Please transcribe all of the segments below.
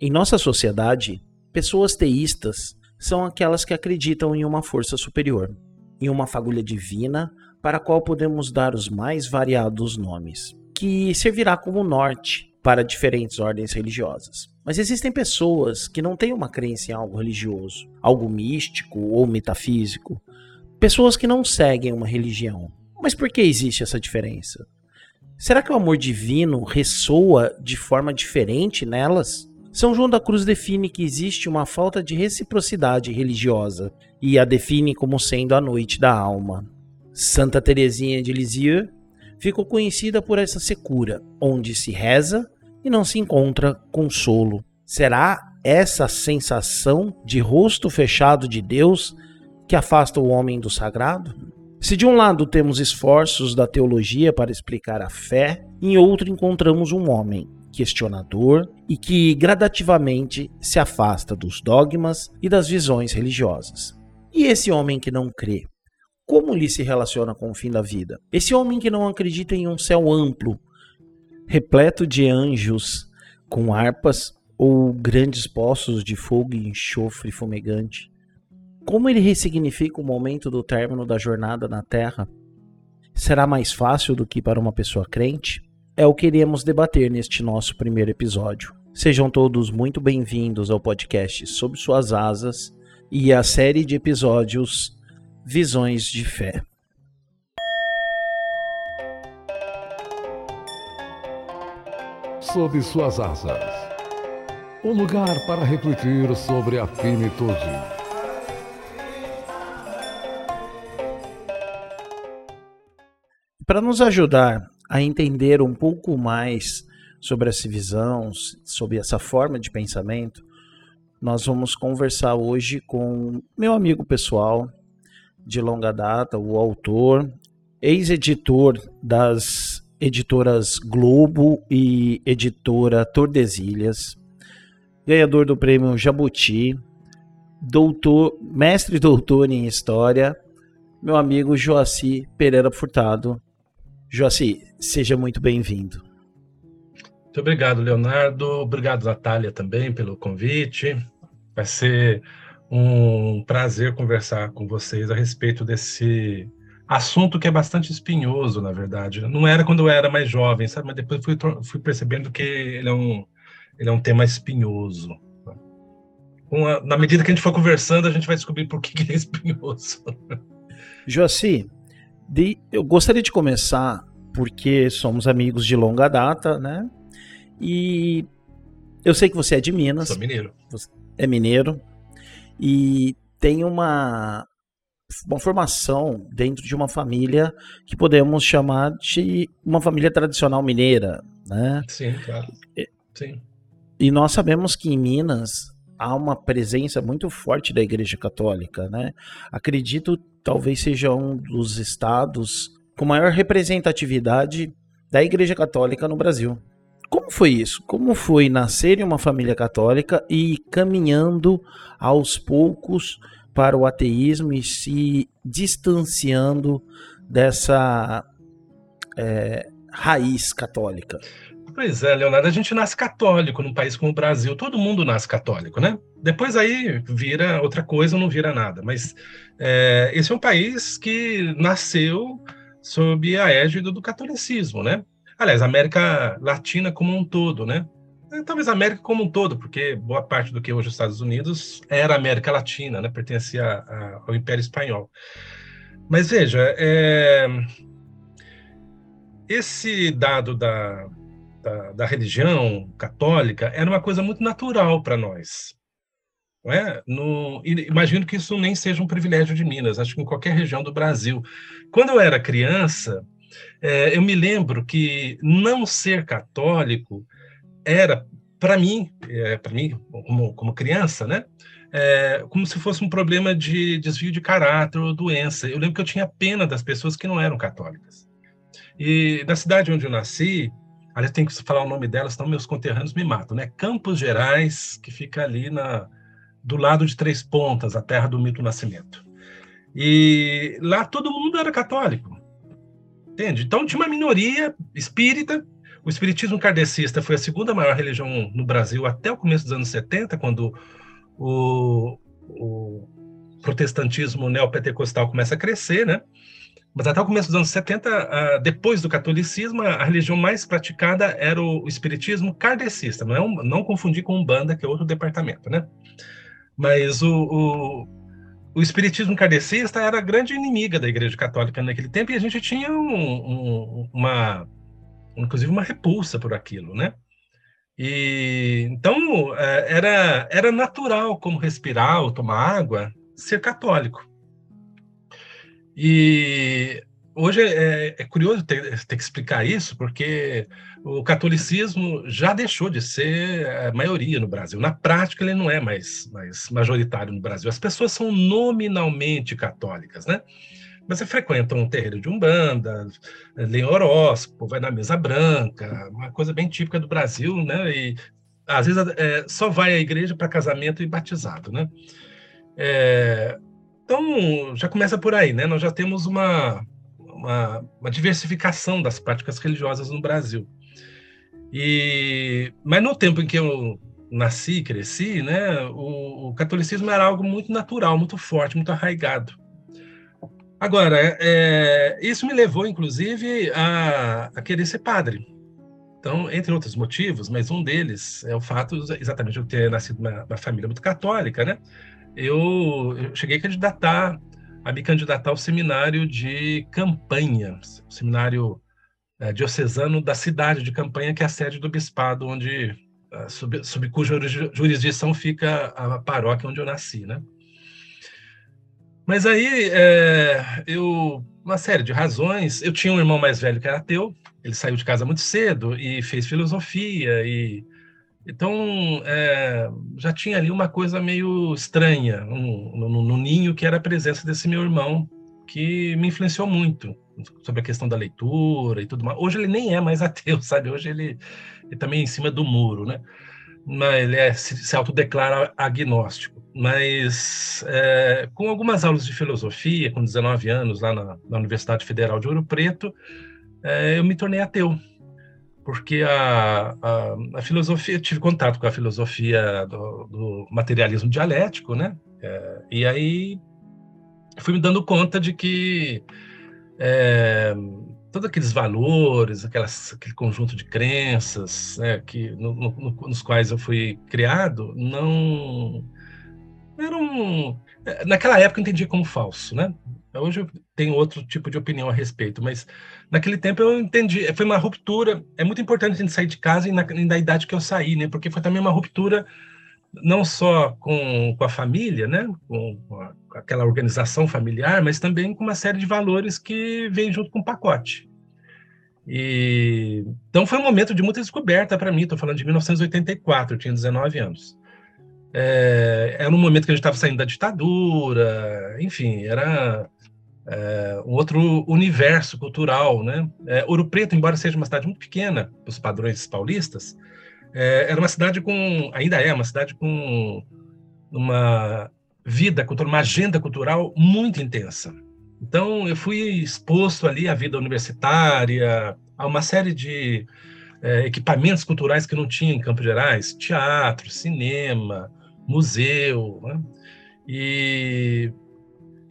Em nossa sociedade, pessoas teístas são aquelas que acreditam em uma força superior, em uma fagulha divina para a qual podemos dar os mais variados nomes, que servirá como norte para diferentes ordens religiosas. Mas existem pessoas que não têm uma crença em algo religioso, algo místico ou metafísico, pessoas que não seguem uma religião. Mas por que existe essa diferença? Será que o amor divino ressoa de forma diferente nelas? São João da Cruz define que existe uma falta de reciprocidade religiosa e a define como sendo a noite da alma. Santa Teresinha de Lisieux ficou conhecida por essa secura, onde se reza e não se encontra consolo. Será essa sensação de rosto fechado de Deus que afasta o homem do sagrado? Se de um lado temos esforços da teologia para explicar a fé, em outro encontramos um homem questionador e que gradativamente se afasta dos dogmas e das visões religiosas. E esse homem que não crê, como lhe se relaciona com o fim da vida? Esse homem que não acredita em um céu amplo, repleto de anjos com harpas ou grandes poços de fogo e enxofre fumegante. Como ele ressignifica o momento do término da jornada na Terra? Será mais fácil do que para uma pessoa crente? É o que iremos debater neste nosso primeiro episódio. Sejam todos muito bem-vindos ao podcast Sob Suas Asas e à série de episódios Visões de Fé. sob suas asas. Um lugar para refletir sobre a finitude. Para nos ajudar a entender um pouco mais sobre essa visão, sobre essa forma de pensamento, nós vamos conversar hoje com meu amigo pessoal de longa data, o autor, ex-editor das editoras Globo e editora Tordesilhas, ganhador do prêmio Jabuti, doutor, mestre doutor em História, meu amigo Joaci Pereira Furtado. Joaci, seja muito bem-vindo. Muito obrigado, Leonardo. Obrigado, Natália, também pelo convite. Vai ser um prazer conversar com vocês a respeito desse assunto que é bastante espinhoso, na verdade. Não era quando eu era mais jovem, sabe? Mas depois fui, fui percebendo que ele é um, ele é um tema espinhoso. Uma, na medida que a gente for conversando, a gente vai descobrir por que, que ele é espinhoso. Joaci, de, eu gostaria de começar porque somos amigos de longa data, né? E eu sei que você é de Minas. Sou mineiro. é mineiro. E tem uma, uma formação dentro de uma família que podemos chamar de uma família tradicional mineira, né? Sim, claro. Sim. E nós sabemos que em Minas há uma presença muito forte da Igreja Católica, né? Acredito talvez seja um dos estados com maior representatividade da Igreja Católica no Brasil. Como foi isso? Como foi nascer em uma família católica e caminhando aos poucos para o ateísmo e se distanciando dessa é, raiz católica. Pois é, Leonardo, a gente nasce católico num país como o Brasil, todo mundo nasce católico, né? Depois aí vira outra coisa não vira nada, mas é, esse é um país que nasceu sob a égide do catolicismo, né? Aliás, a América Latina como um todo, né? É, talvez a América como um todo, porque boa parte do que hoje os Estados Unidos era América Latina, né? pertencia a, ao Império Espanhol. Mas veja, é... esse dado da, da, da, religião católica era uma coisa muito natural para nós. Não é? no... imagino que isso nem seja um privilégio de Minas, acho que em qualquer região do Brasil. Quando eu era criança, é, eu me lembro que não ser católico era para mim, é, para mim como, como criança, né? É, como se fosse um problema de desvio de caráter ou doença. Eu lembro que eu tinha pena das pessoas que não eram católicas. E na cidade onde eu nasci, aliás, tem que falar o nome delas, senão meus conterrâneos me matam, né? Campos Gerais, que fica ali na, do lado de Três Pontas, a terra do mito nascimento. E lá todo mundo era católico, entende? Então tinha uma minoria espírita o espiritismo kardecista foi a segunda maior religião no Brasil até o começo dos anos 70, quando o, o protestantismo neopentecostal começa a crescer, né? Mas até o começo dos anos 70, ah, depois do catolicismo, a religião mais praticada era o espiritismo kardecista, não, é não confundir com Umbanda, que é outro departamento, né? Mas o, o, o espiritismo kardecista era a grande inimiga da Igreja Católica naquele tempo e a gente tinha um, um, uma, inclusive uma repulsa por aquilo, né? E então é, era era natural como respirar ou tomar água ser católico. E hoje é, é curioso ter, ter, que explicar isso, porque o catolicismo já deixou de ser a maioria no Brasil. Na prática, ele não é mais, mais majoritário no Brasil. As pessoas são nominalmente católicas, né? Mas você frequenta um terreiro de umbanda, lê horóscopo, vai na mesa branca, uma coisa bem típica do Brasil, né? E às vezes é, só vai à igreja para casamento e batizado, né? É, então, já começa por aí, né? Nós já temos uma, uma, uma diversificação das práticas religiosas no Brasil. E, mas no tempo em que eu nasci, cresci, né, o, o catolicismo era algo muito natural, muito forte, muito arraigado. Agora, é, isso me levou, inclusive, a, a, querer ser padre. Então, entre outros motivos, mas um deles é o fato exatamente de eu ter nascido numa família muito católica, né? Eu, eu cheguei a candidatar, a me candidatar ao seminário de campanha, o seminário é, diocesano da cidade de Campanha, que é a sede do bispado, onde é, sob, sob cuja jurisdição fica a paróquia onde eu nasci, né? Mas aí, é, eu, uma série de razões, eu tinha um irmão mais velho que era ateu, ele saiu de casa muito cedo e fez filosofia e então, é, já tinha ali uma coisa meio estranha um, no, no, ninho, que era a presença desse meu irmão, que me influenciou muito sobre a questão da leitura e tudo mais. Hoje ele nem é mais ateu, sabe? Hoje ele, ele também tá em cima do muro, né? Mas ele é, se, se autodeclara agnóstico. Mas é, com algumas aulas de filosofia, com 19 anos, lá na, na Universidade Federal de Ouro Preto, é, eu me tornei ateu porque a, a, a, filosofia, tive contato com a filosofia do, do materialismo dialético, né? É, e aí fui me dando conta de que é, todos aqueles valores, aquelas, aquele conjunto de crenças né, que, no, no, nos quais eu fui criado, não eram. Naquela época eu entendia como falso, né? Hoje eu tenho outro tipo de opinião a respeito, mas naquele tempo eu entendi, foi uma ruptura. É muito importante a gente sair de casa e na, na idade que eu saí, né? Porque foi também uma ruptura não só com, com a família, né? Com, com, aquela organização familiar, mas também com uma série de valores que vem junto com o pacote. E, então foi um momento de muita descoberta para mim. Estou falando de 1984, eu tinha 19 anos. É, era um momento que a gente estava saindo da ditadura, enfim, era é, um outro universo cultural, né? É, Ouro Preto, embora seja uma cidade muito pequena, os padrões paulistas, é, era uma cidade com, ainda é uma cidade com uma vida cultural, uma agenda cultural muito intensa. Então, eu fui exposto ali à vida universitária, a uma série de é, equipamentos culturais que não tinha em Campos Gerais, teatro, cinema, museu, né? e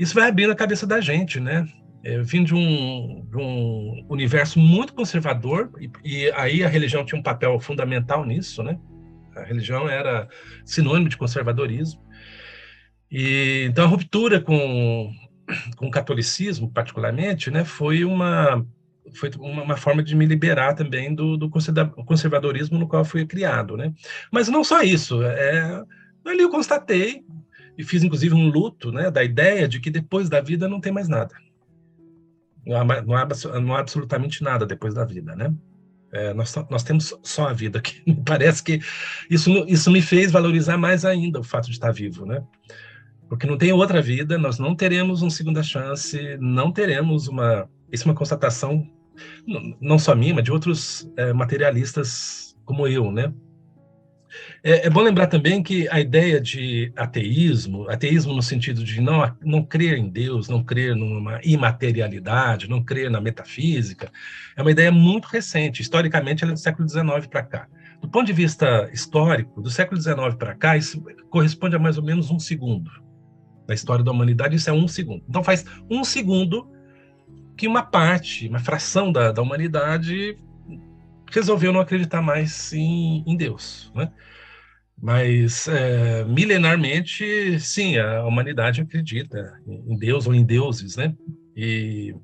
isso vai abrindo a cabeça da gente, né? Eu é, vim de um, de um universo muito conservador, e, e, aí a religião tinha um papel fundamental nisso, né? A religião era sinônimo de conservadorismo. E, então a ruptura com, com o catolicismo, particularmente, né, foi uma foi uma, uma forma de me liberar também do, do conservadorismo no qual fui criado, né? Mas não só isso, é, ali eu constatei e fiz inclusive um luto, né, da ideia de que depois da vida não tem mais nada. Não há, não há, não há absolutamente nada depois da vida, né? É, nós, nós temos só a vida aqui. Parece que isso, isso me fez valorizar mais ainda o fato de estar vivo, né? Porque não tem outra vida, nós não teremos uma segunda chance, não teremos uma. Isso é uma constatação, não só minha, mas de outros é, materialistas como eu, né? É, é, bom lembrar também que a ideia de ateísmo, ateísmo no sentido de não, não crer em Deus, não crer numa imaterialidade, não crer na metafísica, é uma ideia muito recente. Historicamente, ela é do século XIX para cá. Do ponto de vista histórico, do século XIX para cá, isso corresponde a mais ou menos um segundo. Na história da humanidade, isso é um segundo. Então, faz um segundo que uma parte, uma fração da, da humanidade resolveu não acreditar mais em, em Deus, né? Mas é, milenarmente, sim, a humanidade acredita em Deus ou em deuses, né? E,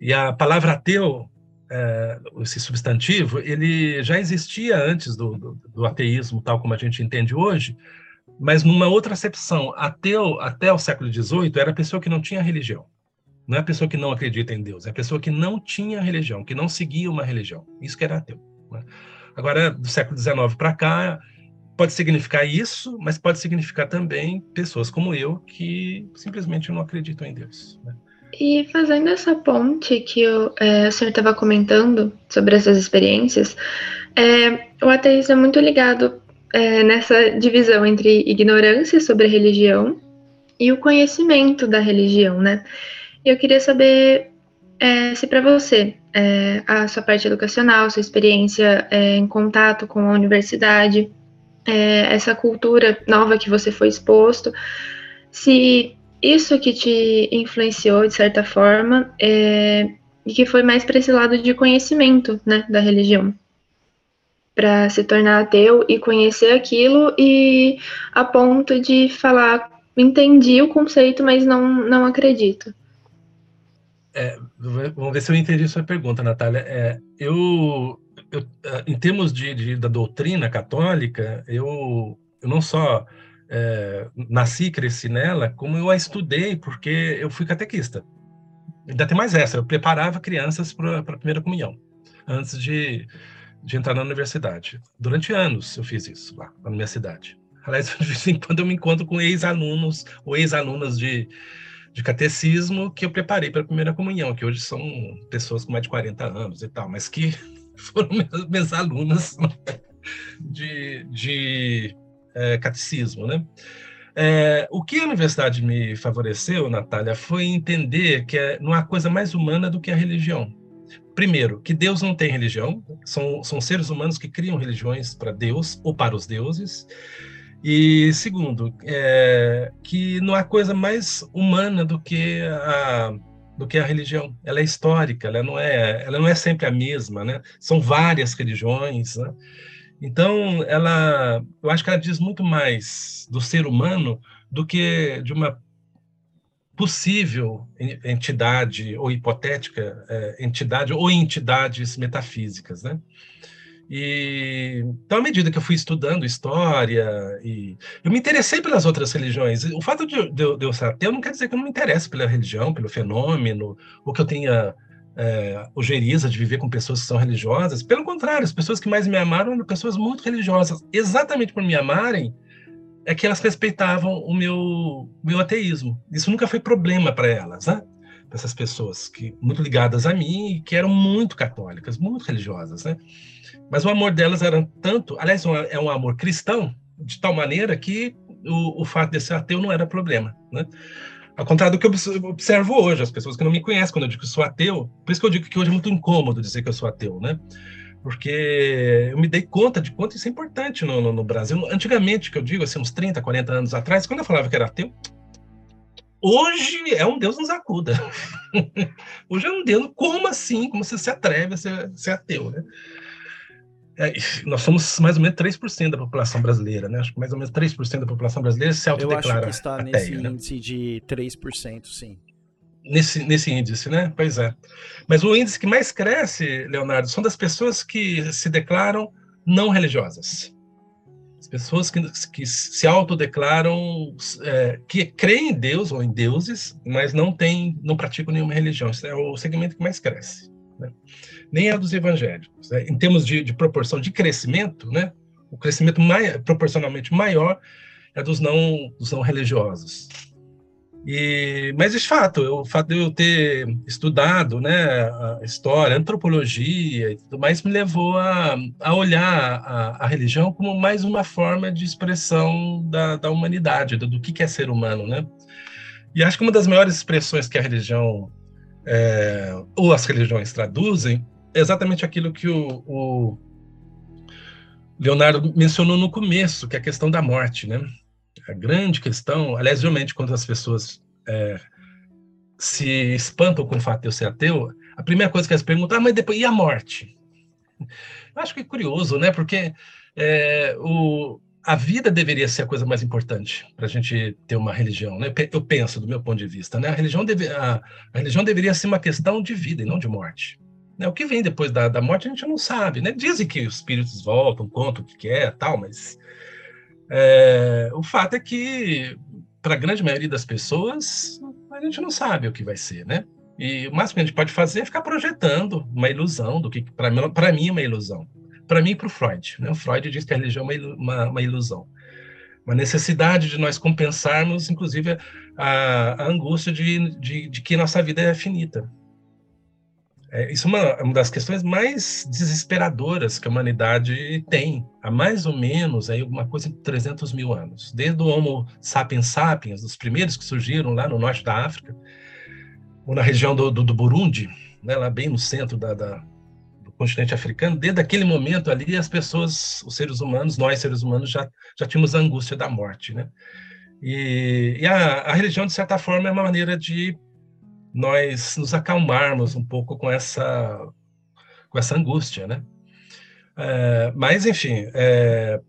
e a palavra ateu, é, esse substantivo, ele já existia antes do, do, do, ateísmo, tal como a gente entende hoje, mas numa outra acepção. Ateu, até o século XVIII, era a pessoa que não tinha religião. Não é a pessoa que não acredita em Deus, é a pessoa que não tinha religião, que não seguia uma religião. Isso que era ateu. Né? Agora, do século XIX para cá, pode significar isso, mas pode significar também pessoas como eu que simplesmente não acreditam em Deus. Né? E fazendo essa ponte que o, é, o senhor estava comentando sobre essas experiências, é, o ateísmo é muito ligado é, nessa divisão entre ignorância sobre a religião e o conhecimento da religião, né? Eu queria saber é, se para você é, a sua parte educacional, sua experiência é, em contato com a universidade, é, essa cultura nova que você foi exposto, se isso que te influenciou de certa forma é, e que foi mais para esse lado de conhecimento né, da religião para se tornar ateu e conhecer aquilo e a ponto de falar entendi o conceito, mas não, não acredito. É, vamos ver se eu entendi sua pergunta, Natália. É, eu, eu, é, em termos de, de, da doutrina católica, eu, eu não só é, nasci e cresci nela, como eu a estudei, porque eu fui catequista. Ainda tem mais essa, eu preparava crianças para a primeira comunhão, antes de, de entrar na universidade. Durante anos eu fiz isso lá, na minha cidade. Aliás, de vez em quando eu me encontro com ex-alunos ou ex-alunas de, de catecismo que eu preparei para a primeira comunhão, que hoje são pessoas com mais de 40 anos e tal, mas que foram minhas, minhas alunas de, de é, catecismo, né? É, o que a universidade me favoreceu, Natália, foi entender que é, não há coisa mais humana do que a religião. Primeiro, que Deus não tem religião, são, são seres humanos que criam religiões para Deus ou para os deuses. E segundo, é, que não há coisa mais humana do que a do que a religião. Ela é histórica, ela não é, ela não é sempre a mesma, né? São várias religiões, né? Então, ela, eu acho que ela diz muito mais do ser humano do que de uma possível entidade ou hipotética é, entidade ou entidades metafísicas, né? E, então, à medida que eu fui estudando história, e eu me interessei pelas outras religiões. O fato de, de, de eu ser ateu não quer dizer que eu não me interesse pela religião, pelo fenômeno, ou que eu tenha é, ojeriza de viver com pessoas que são religiosas. Pelo contrário, as pessoas que mais me amaram eram pessoas muito religiosas. Exatamente por me amarem, é que elas respeitavam o meu, meu ateísmo. Isso nunca foi problema para elas, né? Essas pessoas que muito ligadas a mim que eram muito católicas, muito religiosas, né? Mas o amor delas era tanto, aliás, é um amor cristão, de tal maneira que o, o fato de ser ateu não era problema, né? Ao contrário do que eu observo hoje, as pessoas que não me conhecem quando eu digo que sou ateu, por isso que eu digo que hoje é muito incômodo dizer que eu sou ateu, né? Porque eu me dei conta de quanto isso é importante no, no, no Brasil. Antigamente, que eu digo, assim, uns 30, 40 anos atrás, quando eu falava que era ateu, hoje é um Deus nos acuda. hoje é um Deus, como assim? Como você se atreve a ser, ser ateu, né? É, nós somos mais ou menos 3% da população brasileira, né? Acho que mais ou menos 3% da população brasileira se autodeclara. Eu acho que está ateia, nesse né? índice de 3%, sim. Nesse, nesse índice, né? Pois é. Mas o índice que mais cresce, Leonardo, são das pessoas que se declaram não religiosas. As pessoas que, que se autodeclaram, é, que creem em Deus ou em deuses, mas não têm, não praticam nenhuma religião. Isso é o segmento que mais cresce. Né? Nem a dos evangélicos. Né? Em termos de, de, proporção de crescimento, né? o crescimento mai, proporcionalmente maior é dos não, dos não religiosos. E, mas, de fato, o fato de eu ter estudado né, a história, a antropologia e tudo mais, me levou a, a olhar a, a, religião como mais uma forma de expressão da, da humanidade, do, do que, é ser humano. Né? E acho que uma das maiores expressões que a religião, é, ou as religiões traduzem, exatamente aquilo que o, o Leonardo mencionou no começo, que é a questão da morte, né? A grande questão, aliás, geralmente quando as pessoas é, se espantam com o fato de eu ser ateu, a primeira coisa que elas perguntam, ah, mas depois, e a morte? Eu acho que é curioso, né? Porque é, o, a vida deveria ser a coisa mais importante para a gente ter uma religião, né? Eu penso, do meu ponto de vista, né? A religião, deve, a, a religião deveria ser uma questão de vida e não de morte. Né? O que vem depois da, da morte a gente não sabe, né? Dizem que os espíritos voltam, contam o que é, tal, mas é, o fato é que para a grande maioria das pessoas a gente não sabe o que vai ser, né? E o máximo que a gente pode fazer é ficar projetando uma ilusão do que para mim é uma ilusão. Para mim e para o Freud, né? O Freud diz que a religião é uma, uma ilusão uma necessidade de nós compensarmos, inclusive, a, a angústia de, de, de, que nossa vida é finita. É, isso é uma, é uma, das questões mais desesperadoras que a humanidade tem, há mais ou menos aí, alguma coisa em 300 mil anos. Desde o Homo sapiens sapiens, os primeiros que surgiram lá no norte da África, ou na região do, do, do Burundi, né, lá bem no centro da, da, do continente africano, desde aquele momento ali, as pessoas, os seres humanos, nós seres humanos, já, já tínhamos a angústia da morte. Né? E, e a, a religião, de certa forma, é uma maneira de nós nos acalmarmos um pouco com essa com essa angústia, né? É, mas enfim, é,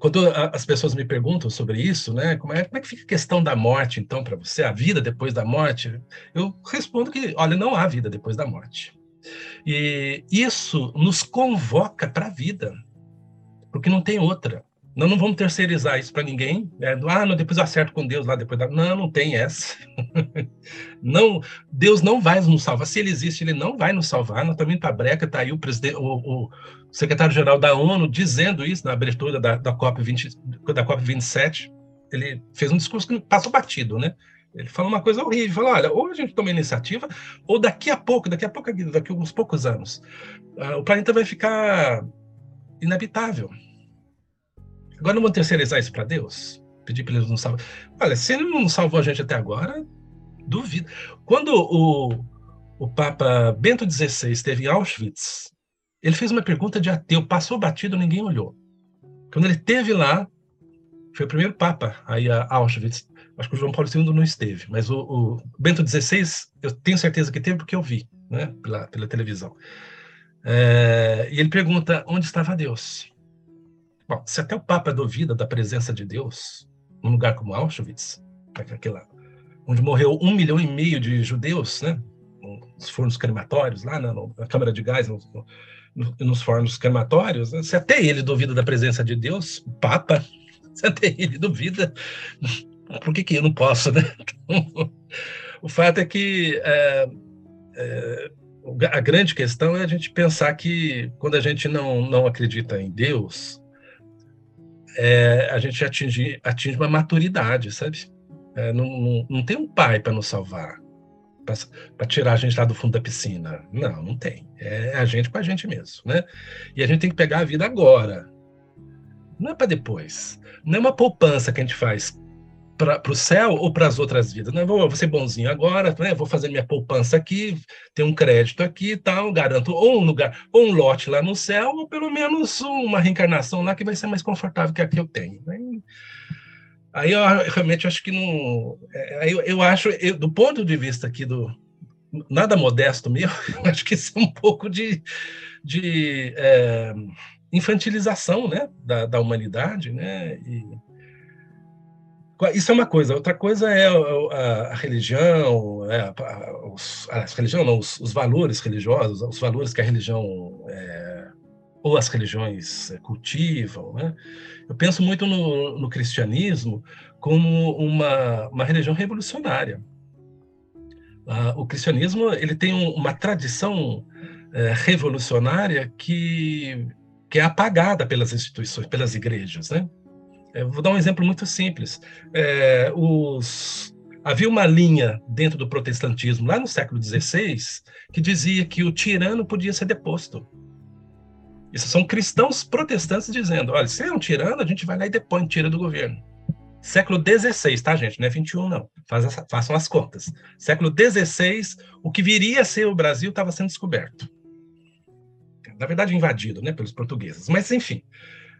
quando as pessoas me perguntam sobre isso, né? Como é, como é que fica a questão da morte, então, para você, a vida depois da morte? Eu respondo que, olha, não há vida depois da morte. E isso nos convoca para a vida, porque não tem outra. Nós não vamos terceirizar isso para ninguém. Né? Ah, não, depois eu acerto com Deus lá depois da... Não, não tem essa. não, Deus não vai nos salvar. Se ele existe, ele não vai nos salvar. Nós também para breca está aí o o, o secretário-geral da ONU dizendo isso na abertura da, da COP 20, da COP 27. Ele fez um discurso que passou batido, né? Ele falou uma coisa horrível, falou, olha, ou a gente toma iniciativa, ou daqui a pouco, daqui a pouco, daqui a uns poucos anos, uh, o planeta vai ficar inabitável Agora não vamos terceirizar isso para Deus? Pedir para ele nos salvar. Olha, se ele não salvou a gente até agora, duvido. Quando o, o Papa Bento XVI esteve em Auschwitz, ele fez uma pergunta de ateu, passou batido, ninguém olhou. Quando ele esteve lá, foi o primeiro Papa aí a Auschwitz. Acho que o João Paulo II não esteve, mas o, o Bento XVI, eu tenho certeza que teve porque eu vi, né, pela, pela televisão. É, e ele pergunta onde estava Deus. Bom, se até o Papa duvida da presença de Deus num lugar como Auschwitz, aquela, onde morreu um milhão e meio de judeus, né? Nos fornos crematórios, lá na, na câmara de gás, no, no, nos fornos crematórios, né? se até ele duvida da presença de Deus, o Papa, se até ele duvida, por que, que eu não posso, né? Então, o fato é que é, é, a grande questão é a gente pensar que quando a gente não, não acredita em Deus, é, a gente atinge, atinge uma maturidade, sabe? É, não, não, não, tem um pai para nos salvar, para tirar a gente lá do fundo da piscina. Não, não tem. É a gente com a gente mesmo, né? E a gente tem que pegar a vida agora. Não é para depois. Não é uma poupança que a gente faz para o céu ou para as outras vidas. Não, vou, vou ser bonzinho agora, né? vou fazer minha poupança aqui, ter um crédito aqui e tal, garanto ou um lugar, ou um lote lá no céu, ou pelo menos uma reencarnação lá que vai ser mais confortável que a que eu tenho. Né? Aí eu realmente acho que não. É, eu, eu acho, eu, do ponto de vista aqui do. Nada modesto meu, eu acho que isso é um pouco de, de é, infantilização né, da, da humanidade, né? E, isso é uma coisa. Outra coisa é a, a religião, é, a, os, a religião não, os, os, valores religiosos, os valores que a religião é, ou as religiões cultivam. Né? Eu penso muito no, no cristianismo como uma, uma religião revolucionária. Ah, o cristianismo ele tem uma tradição é, revolucionária que, que é apagada pelas instituições, pelas igrejas, né? É, vou dar um exemplo muito simples. É, os, havia uma linha dentro do protestantismo, lá no século XVI, que dizia que o tirano podia ser deposto. Isso são cristãos protestantes dizendo: olha, se é um tirano, a gente vai lá e depõe, tira do governo. Século XVI, tá, gente? Não é 21, não. Faz, façam as contas. Século XVI, o que viria a ser o Brasil estava sendo descoberto. Na verdade, invadido né, pelos portugueses. Mas, enfim,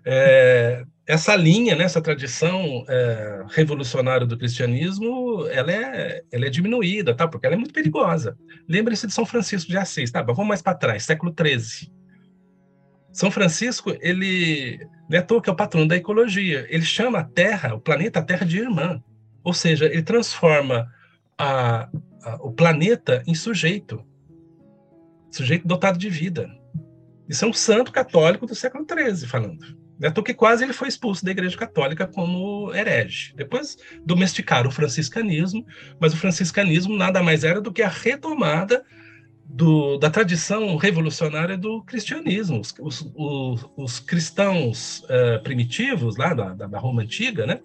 é, essa linha, né, essa tradição é, revolucionária do cristianismo, ela é, ela é diminuída, tá? porque ela é muito perigosa. Lembre-se de São Francisco de Assis, tá? vamos mais para trás, século XIII. São Francisco, ele não é à toa que é o patrono da ecologia. Ele chama a Terra, o planeta Terra, de irmã. Ou seja, ele transforma a, a, o planeta em sujeito. Sujeito dotado de vida. Isso é um santo católico do século XIII falando. É toa que quase ele foi expulso da Igreja Católica como herege. Depois domesticaram o franciscanismo, mas o franciscanismo nada mais era do que a retomada do, da tradição revolucionária do cristianismo. Os, os, os, os cristãos uh, primitivos, lá da, da, Roma Antiga, né,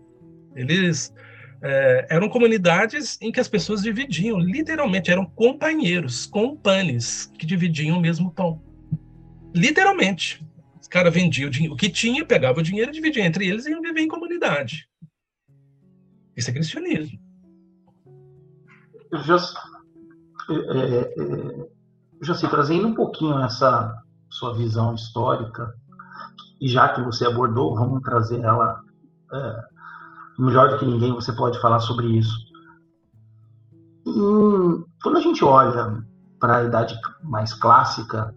eles uh, eram comunidades em que as pessoas dividiam, literalmente, eram companheiros, companes, que dividiam o mesmo pão. Literalmente. Os caras vendiam o que tinha, pegava o dinheiro e dividia entre eles e iam viver em comunidade. Isso é cristianismo. Just, é, é, é Jaci, trazendo um pouquinho essa sua visão histórica, e já que você abordou, vamos trazer ela é, melhor do que ninguém, você pode falar sobre isso. E, quando a gente olha para a idade mais clássica,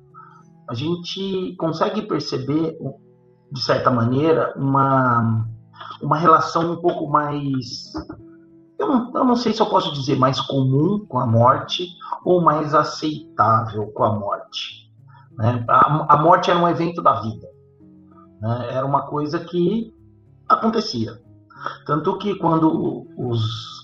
a gente consegue perceber, de certa maneira, uma, uma relação um pouco mais eu não, eu não sei se eu posso dizer mais comum com a morte ou mais aceitável com a morte. Né? A, a, morte era um evento da vida. Né? Era uma coisa que acontecia. Tanto que quando os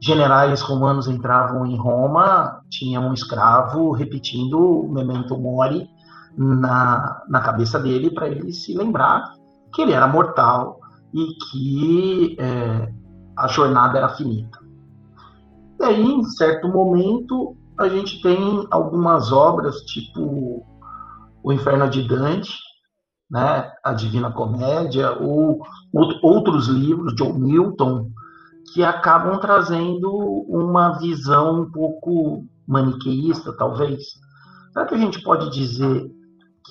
generais romanos entravam em Roma, tinha um escravo repetindo o memento mori na, na cabeça dele para ele se lembrar que ele era mortal e que é, a jornada era finita. E aí, em certo momento, a gente tem algumas obras, tipo O Inferno de Dante, né, a Divina Comédia, ou outros livros, John Milton, que acabam trazendo uma visão um pouco maniqueísta, talvez. Será que a gente pode dizer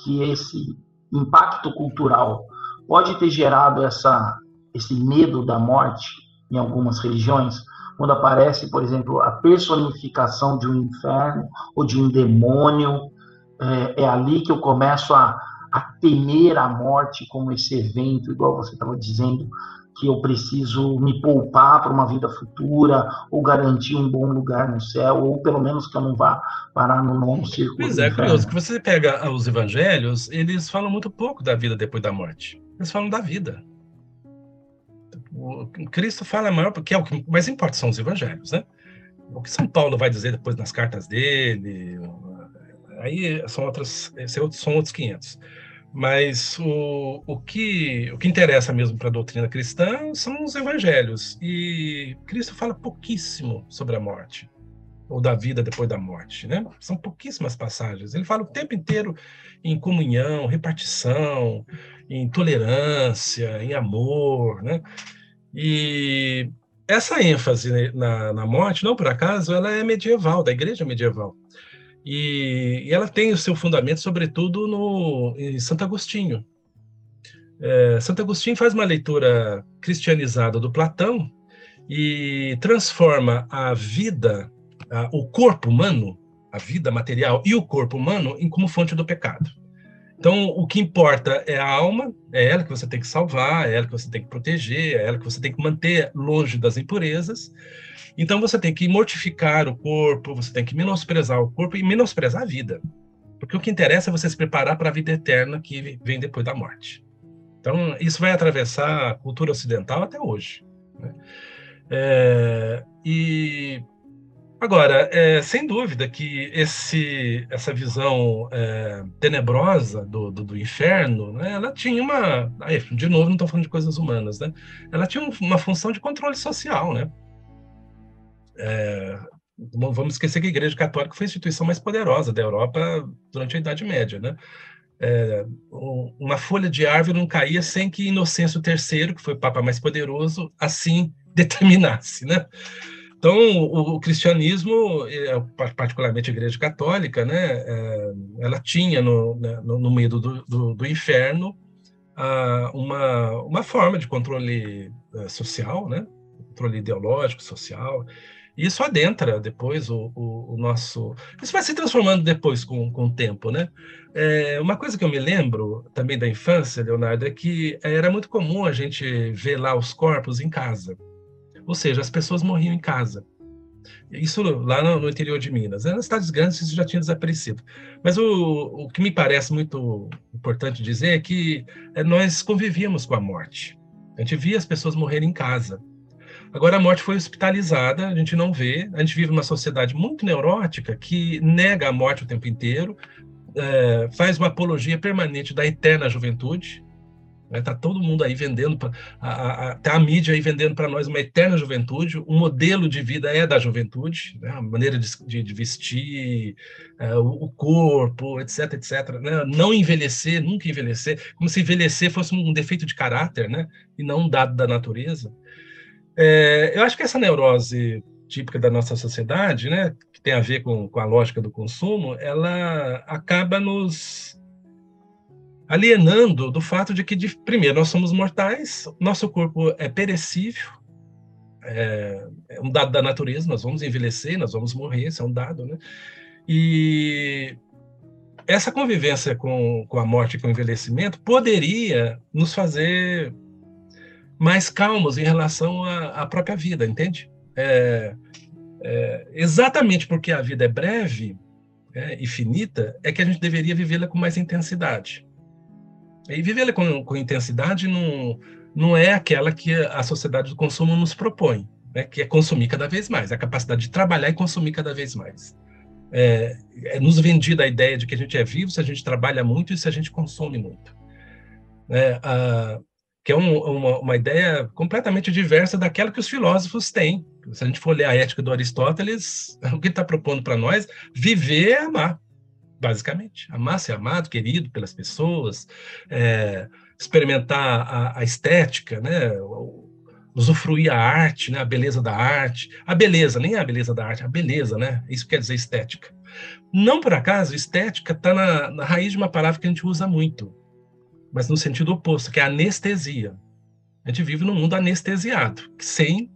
que esse impacto cultural pode ter gerado essa, esse medo da morte em algumas religiões, quando aparece, por exemplo, a personificação de um inferno ou de um demônio, é, é ali que eu começo a, a temer a morte como esse evento, igual você estava dizendo, que eu preciso me poupar para uma vida futura, ou garantir um bom lugar no céu, ou pelo menos que eu não vá parar no nono círculo. Pois é, curioso, que você pega os evangelhos, eles falam muito pouco da vida depois da morte. Eles falam da vida. O Cristo fala maior, porque é o que mais importa são os evangelhos, né? O que São Paulo vai dizer depois nas cartas dele, aí são outros, são outros 500. Mas o, o, que, o que interessa mesmo para a doutrina cristã são os evangelhos. E Cristo fala pouquíssimo sobre a morte, ou da vida depois da morte. Né? São pouquíssimas passagens. Ele fala o tempo inteiro em comunhão, repartição, em tolerância, em amor. Né? E essa ênfase na, na morte, não por acaso, ela é medieval, da igreja medieval. E, e ela tem o seu fundamento, sobretudo, no, em Santo Agostinho. É, Santo Agostinho faz uma leitura cristianizada do Platão e transforma a vida, a, o corpo humano, a vida material e o corpo humano em como fonte do pecado. Então, o que importa é a alma, é ela que você tem que salvar, é ela que você tem que proteger, é ela que você tem que manter longe das impurezas. Então, você tem que mortificar o corpo, você tem que menosprezar o corpo e menosprezar a vida. Porque o que interessa é você se preparar para a vida eterna que vem depois da morte. Então, isso vai atravessar a cultura ocidental até hoje. Né? É, e Agora, é, sem dúvida que esse, essa visão é, tenebrosa do, do, do inferno, né, ela tinha uma. Aí, de novo, não estou falando de coisas humanas, né? Ela tinha uma função de controle social, né? É, não vamos esquecer que a Igreja Católica foi a instituição mais poderosa da Europa durante a Idade Média, né? É, uma folha de árvore não caía sem que Inocêncio III, que foi o Papa mais poderoso, assim determinasse, né? Então, o, o cristianismo, é, particularmente a Igreja Católica, né, é, ela tinha no, né, no, no meio do, do, do inferno uma, uma forma de controle é, social, né, controle ideológico, social, isso adentra depois o, o, o, nosso. Isso vai se transformando depois com, com o tempo, né? É, uma coisa que eu me lembro também da infância, Leonardo, é que era muito comum a gente ver lá os corpos em casa. Ou seja, as pessoas morriam em casa. Isso lá no, no interior de Minas. Nas cidades grandes isso já tinha desaparecido. Mas o, o que me parece muito importante dizer é que é, nós convivíamos com a morte. A gente via as pessoas morrerem em casa. Agora a morte foi hospitalizada, a gente não vê. A gente vive numa sociedade muito neurótica que nega a morte o tempo inteiro, é, faz uma apologia permanente da eterna juventude. Né? Tá todo mundo aí vendendo, pra, a, a, tá a mídia aí vendendo para nós uma eterna juventude. O modelo de vida é da juventude, né? a maneira de, de, de vestir, é, o, o, corpo, etc, etc. Né? Não envelhecer, nunca envelhecer, como se envelhecer fosse um defeito de caráter, né? E não um dado da natureza. É, eu acho que essa neurose típica da nossa sociedade, né, que tem a ver com, com a lógica do consumo, ela acaba nos alienando do fato de que, de, primeiro, nós somos mortais, nosso corpo é perecível, é, é, um dado da natureza, nós vamos envelhecer, nós vamos morrer, isso é um dado, né? E essa convivência com, com a morte e com o envelhecimento poderia nos fazer mais calmos em relação à, à própria vida, entende? É, é, exatamente porque a vida é breve é, e finita, é que a gente deveria vivê-la com mais intensidade. E vivê-la com, com, intensidade não, não é aquela que a sociedade do consumo nos propõe, né? que é consumir cada vez mais, a capacidade de trabalhar e consumir cada vez mais. É, é nos vendida a ideia de que a gente é vivo se a gente trabalha muito e se a gente consome muito. É, a, que é um, uma, uma, ideia completamente diversa daquela que os filósofos têm. Se a gente for ler a ética do Aristóteles, o que está propondo para nós? Viver é amar, basicamente. Amar, ser amado, querido pelas pessoas, é, experimentar a, a, estética, né? usufruir a arte, né? a beleza da arte. A beleza, nem a beleza da arte, a beleza, né? Isso quer dizer estética. Não por acaso, estética está na, na raiz de uma palavra que a gente usa muito, mas no sentido oposto, que é anestesia. A gente vive num mundo anestesiado, sem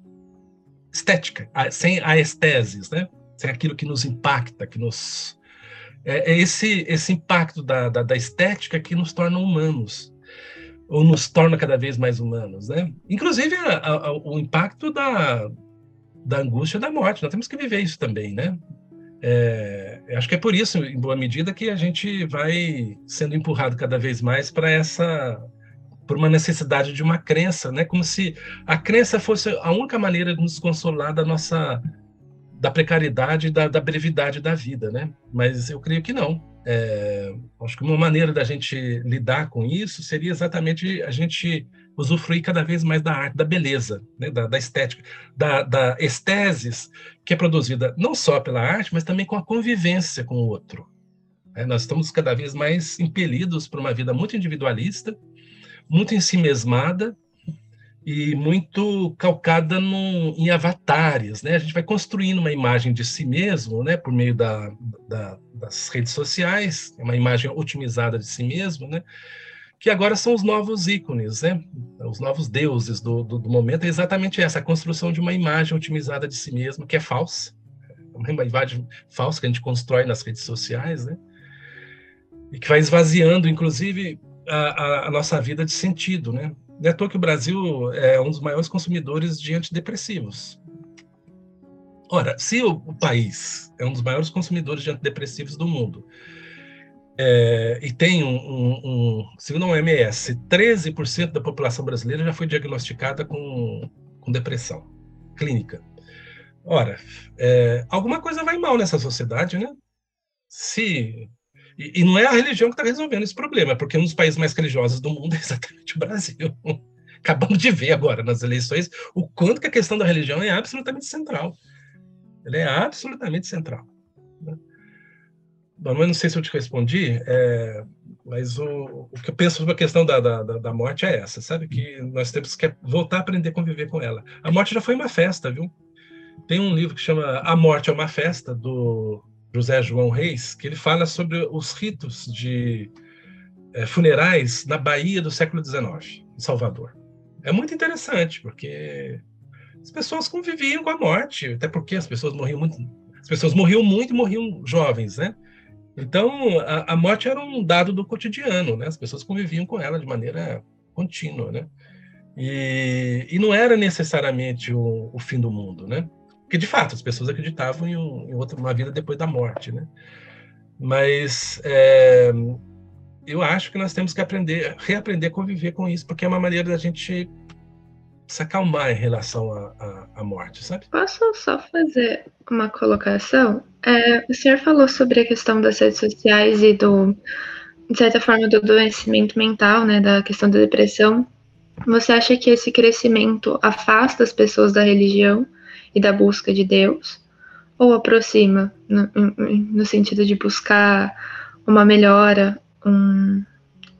estética, sem aestheses, né? Sem aquilo que nos impacta, que nos é, é esse esse impacto da, da, da, estética que nos torna humanos ou nos torna cada vez mais humanos, né? Inclusive a, a, o impacto da da angústia da morte. Nós temos que viver isso também, né? É, acho que é por isso, em boa medida, que a gente vai sendo empurrado cada vez mais para essa por uma necessidade de uma crença, né? Como se a crença fosse a única maneira de nos consolar da nossa da precariedade, da, da brevidade da vida, né? Mas eu creio que não. É, acho que uma maneira da gente lidar com isso seria exatamente a gente usufruir cada vez mais da arte, da beleza, né, da, da, estética, da, da esteses que é produzida não só pela arte, mas também com a convivência com o outro. É, nós estamos cada vez mais impelidos por uma vida muito individualista, muito ensimesmada e muito calcada no, em avatares. Né? A gente vai construindo uma imagem de si mesmo né, por meio da, da, das redes sociais, uma imagem otimizada de si mesmo, né? que agora são os novos ícones, né? os novos deuses do, do, do, momento, é exatamente essa, a construção de uma imagem otimizada de si mesmo, que é falsa, uma imagem falsa que a gente constrói nas redes sociais, né? e que vai esvaziando, inclusive, a, a, a nossa vida de sentido. Né? Não é que o Brasil é um dos maiores consumidores de antidepressivos. Ora, se o, o país é um dos maiores consumidores de antidepressivos do mundo, é, e tem um, um, um, segundo a OMS, 13% da população brasileira já foi diagnosticada com, com depressão clínica. Ora, é, alguma coisa vai mal nessa sociedade, né? Se e, e não é a religião que está resolvendo esse problema, porque um dos países mais religiosos do mundo é exatamente o Brasil. Acabamos de ver agora nas eleições o quanto que a questão da religião é absolutamente central. Ela é absolutamente central. Né? Bom, mas não sei se eu te respondi, é, mas o, o, que eu penso sobre a questão da, da, da, morte é essa, sabe? Que nós temos que voltar a aprender a conviver com ela. A morte já foi uma festa, viu? Tem um livro que chama A Morte é uma Festa, do José João Reis, que ele fala sobre os ritos de é, funerais na Bahia do século XIX, em Salvador. É muito interessante, porque as pessoas conviviam com a morte, até porque as pessoas morriam muito, as pessoas morriam muito e morriam jovens, né? Então, a, a morte era um dado do cotidiano, né? As pessoas conviviam com ela de maneira contínua, né? E, e não era necessariamente o, o fim do mundo, né? Porque, de fato, as pessoas acreditavam em, um, em outra, uma vida depois da morte, né? Mas é, eu acho que nós temos que aprender, reaprender a conviver com isso, porque é uma maneira da gente se acalmar em relação à morte, sabe? Posso só fazer uma colocação? É, o senhor falou sobre a questão das redes sociais e do, de certa forma, do adoecimento mental, né, da questão da depressão. Você acha que esse crescimento afasta as pessoas da religião? E da busca de Deus, ou aproxima, no, no sentido de buscar uma melhora, um,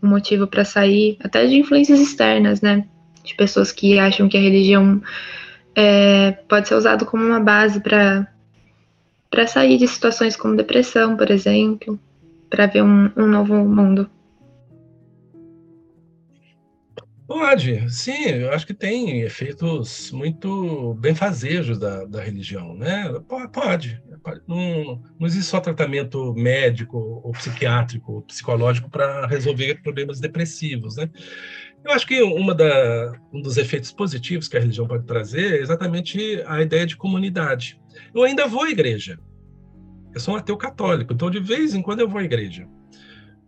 um motivo para sair, até de influências externas, né? De pessoas que acham que a religião é, pode ser usado como uma base para para sair de situações como depressão, por exemplo, para ver um, um novo mundo. Pode, sim, eu acho que tem efeitos muito benfazejos da, da religião, né? Pode, pode. Não, não existe só tratamento médico ou psiquiátrico, ou psicológico para resolver problemas depressivos, né? Eu acho que uma da, um dos efeitos positivos que a religião pode trazer é exatamente a ideia de comunidade. Eu ainda vou à igreja. Eu sou um ateu católico, então de vez em quando eu vou à igreja.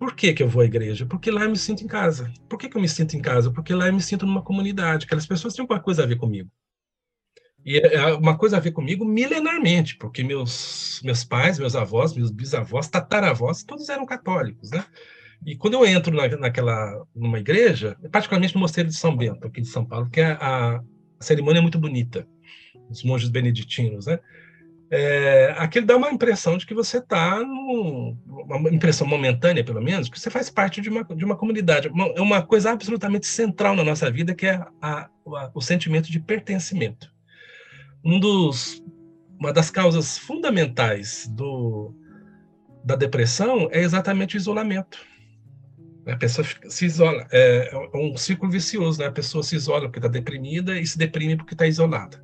Por que, que eu vou à igreja? Porque lá eu me sinto em casa. Por que, que eu me sinto em casa? Porque lá eu me sinto numa comunidade. Aquelas pessoas têm alguma coisa a ver comigo. E é, é uma coisa a ver comigo milenarmente, porque meus, meus pais, meus avós, meus bisavós, tataravós, todos eram católicos, né? E quando eu entro na, naquela, numa igreja, particularmente no Mosteiro de São Bento, aqui de São Paulo, que a, a cerimônia é muito bonita, os monges beneditinos, né? É, aquilo dá uma impressão de que você está, uma impressão momentânea, pelo menos, que você faz parte de uma, de uma comunidade. É uma coisa absolutamente central na nossa vida, que é a, a, o sentimento de pertencimento. Um dos, uma das causas fundamentais do, da depressão é exatamente o isolamento. A pessoa se isola, é, é um ciclo vicioso, né? A pessoa se isola porque está deprimida e se deprime porque está isolada.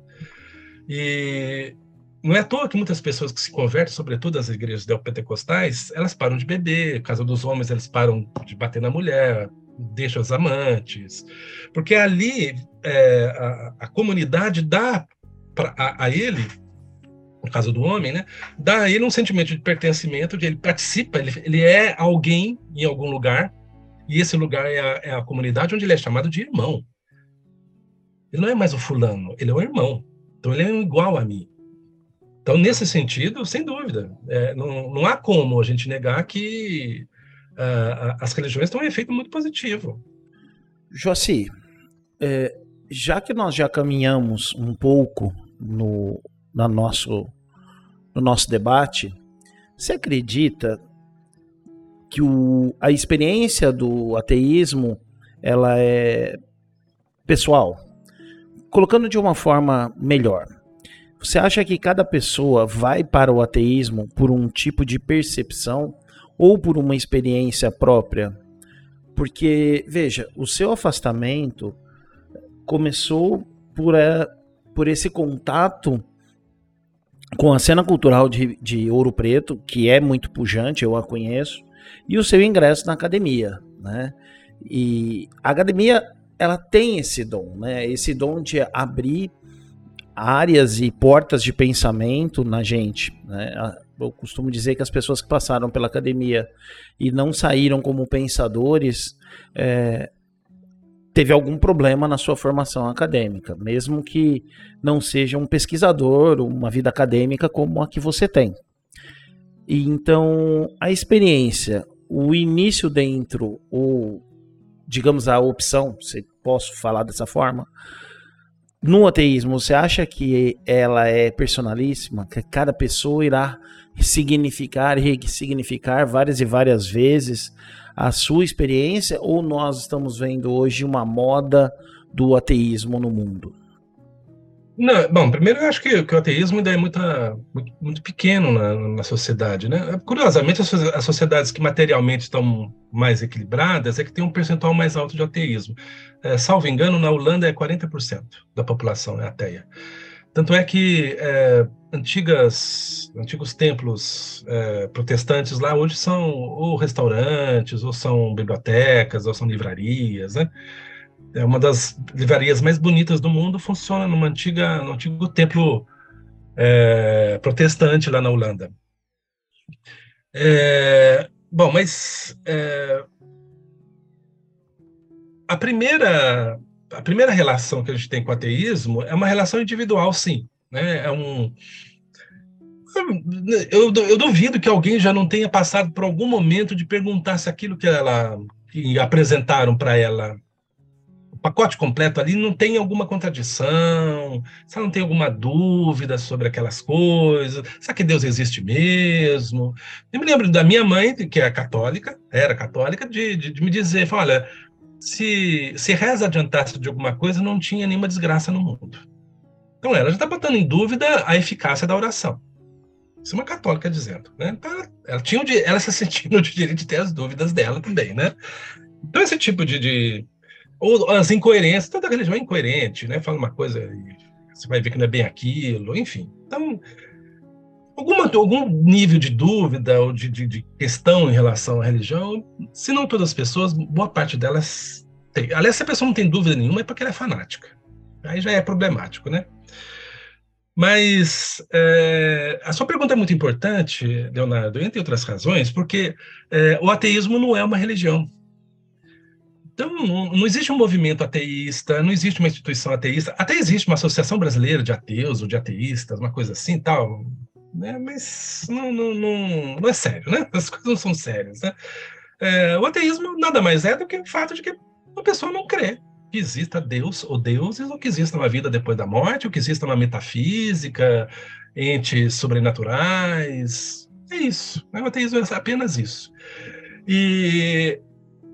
E não é à toa que muitas pessoas que se convertem, sobretudo as igrejas neopentecostais, elas param de beber, no caso dos homens, eles param de bater na mulher, deixam os amantes, porque ali é, a, a, comunidade dá pra, a, a, ele, no caso do homem, né, dá a ele um sentimento de pertencimento, de ele participa, ele, ele é alguém em algum lugar, e esse lugar é a, é a comunidade onde ele é chamado de irmão. Ele não é mais o fulano, ele é o irmão. Então ele é igual a mim. Então, nesse sentido, sem dúvida, é, não, não há como a gente negar que uh, as religiões têm um efeito muito positivo. Joaci, é, já que nós já caminhamos um pouco no, na nosso, no nosso debate, você acredita que o, a experiência do ateísmo ela é pessoal? Colocando de uma forma melhor, você acha que cada pessoa vai para o ateísmo por um tipo de percepção ou por uma experiência própria? Porque, veja, o seu afastamento começou por, é, por esse contato com a cena cultural de, de Ouro Preto, que é muito pujante, eu a conheço, e o seu ingresso na academia, né? E a academia, ela tem esse dom, né? Esse dom de abrir áreas e portas de pensamento na gente. Né? Eu costumo dizer que as pessoas que passaram pela academia e não saíram como pensadores é, teve algum problema na sua formação acadêmica, mesmo que não seja um pesquisador, uma vida acadêmica como a que você tem. E então, a experiência, o início dentro, ou digamos a opção, se posso falar dessa forma, no ateísmo, você acha que ela é personalíssima, que cada pessoa irá significar e ressignificar várias e várias vezes a sua experiência ou nós estamos vendo hoje uma moda do ateísmo no mundo? Não, bom, primeiro eu acho que, que o ateísmo ainda é muito, muito pequeno na, na, sociedade. Né? Curiosamente, as, as, sociedades que materialmente estão mais equilibradas é que tem um percentual mais alto de ateísmo. É, salvo engano, na Holanda é 40% da população é ateia. Tanto é que é, antigas, antigos templos é, protestantes lá hoje são ou restaurantes, ou são bibliotecas, ou são livrarias, né? É uma das livrarias mais bonitas do mundo, funciona numa antiga, no antigo templo é, protestante lá na Holanda. É, bom, mas é, a primeira a primeira relação que a gente tem com o ateísmo é uma relação individual, sim. Né? É um, eu, eu, duvido que alguém já não tenha passado por algum momento de perguntar se aquilo que ela que apresentaram para ela, o pacote completo ali, não tem alguma contradição, se não tem alguma dúvida sobre aquelas coisas, será que Deus existe mesmo? Eu me lembro da minha mãe, que é católica, era católica, de, de, de me dizer, olha, se, se reza adiantasse de alguma coisa, não tinha nenhuma desgraça no mundo. Então ela já está botando em dúvida a eficácia da oração. Isso é uma católica dizendo, né? Então, ela, tinha ela se sentindo no direito de ter as dúvidas dela também, né? Então esse tipo de, de ou as incoerências, toda religião é incoerente, né? Fala uma coisa e você vai ver que não é bem aquilo, enfim. Então alguma, algum nível de dúvida ou de, de, de, questão em relação à religião, se não todas as pessoas, boa parte delas tem. Aliás, se a pessoa não tem dúvida nenhuma, é porque ela é fanática. Aí já é problemático, né? Mas é, a sua pergunta é muito importante, Leonardo, entre outras razões, porque é, o ateísmo não é uma religião. Então, não, não, existe um movimento ateísta, não existe uma instituição ateísta. Até existe uma associação brasileira de ateus ou de ateístas, uma coisa assim, tal né? mas não, não, não, não é sério, né? As coisas não são sérias. Né? É, o ateísmo nada mais é do que o fato de que a pessoa não crê que exista Deus ou deuses, ou que exista uma vida depois da morte, ou que exista uma metafísica, entes sobrenaturais. É isso. Né? O ateísmo é apenas isso. E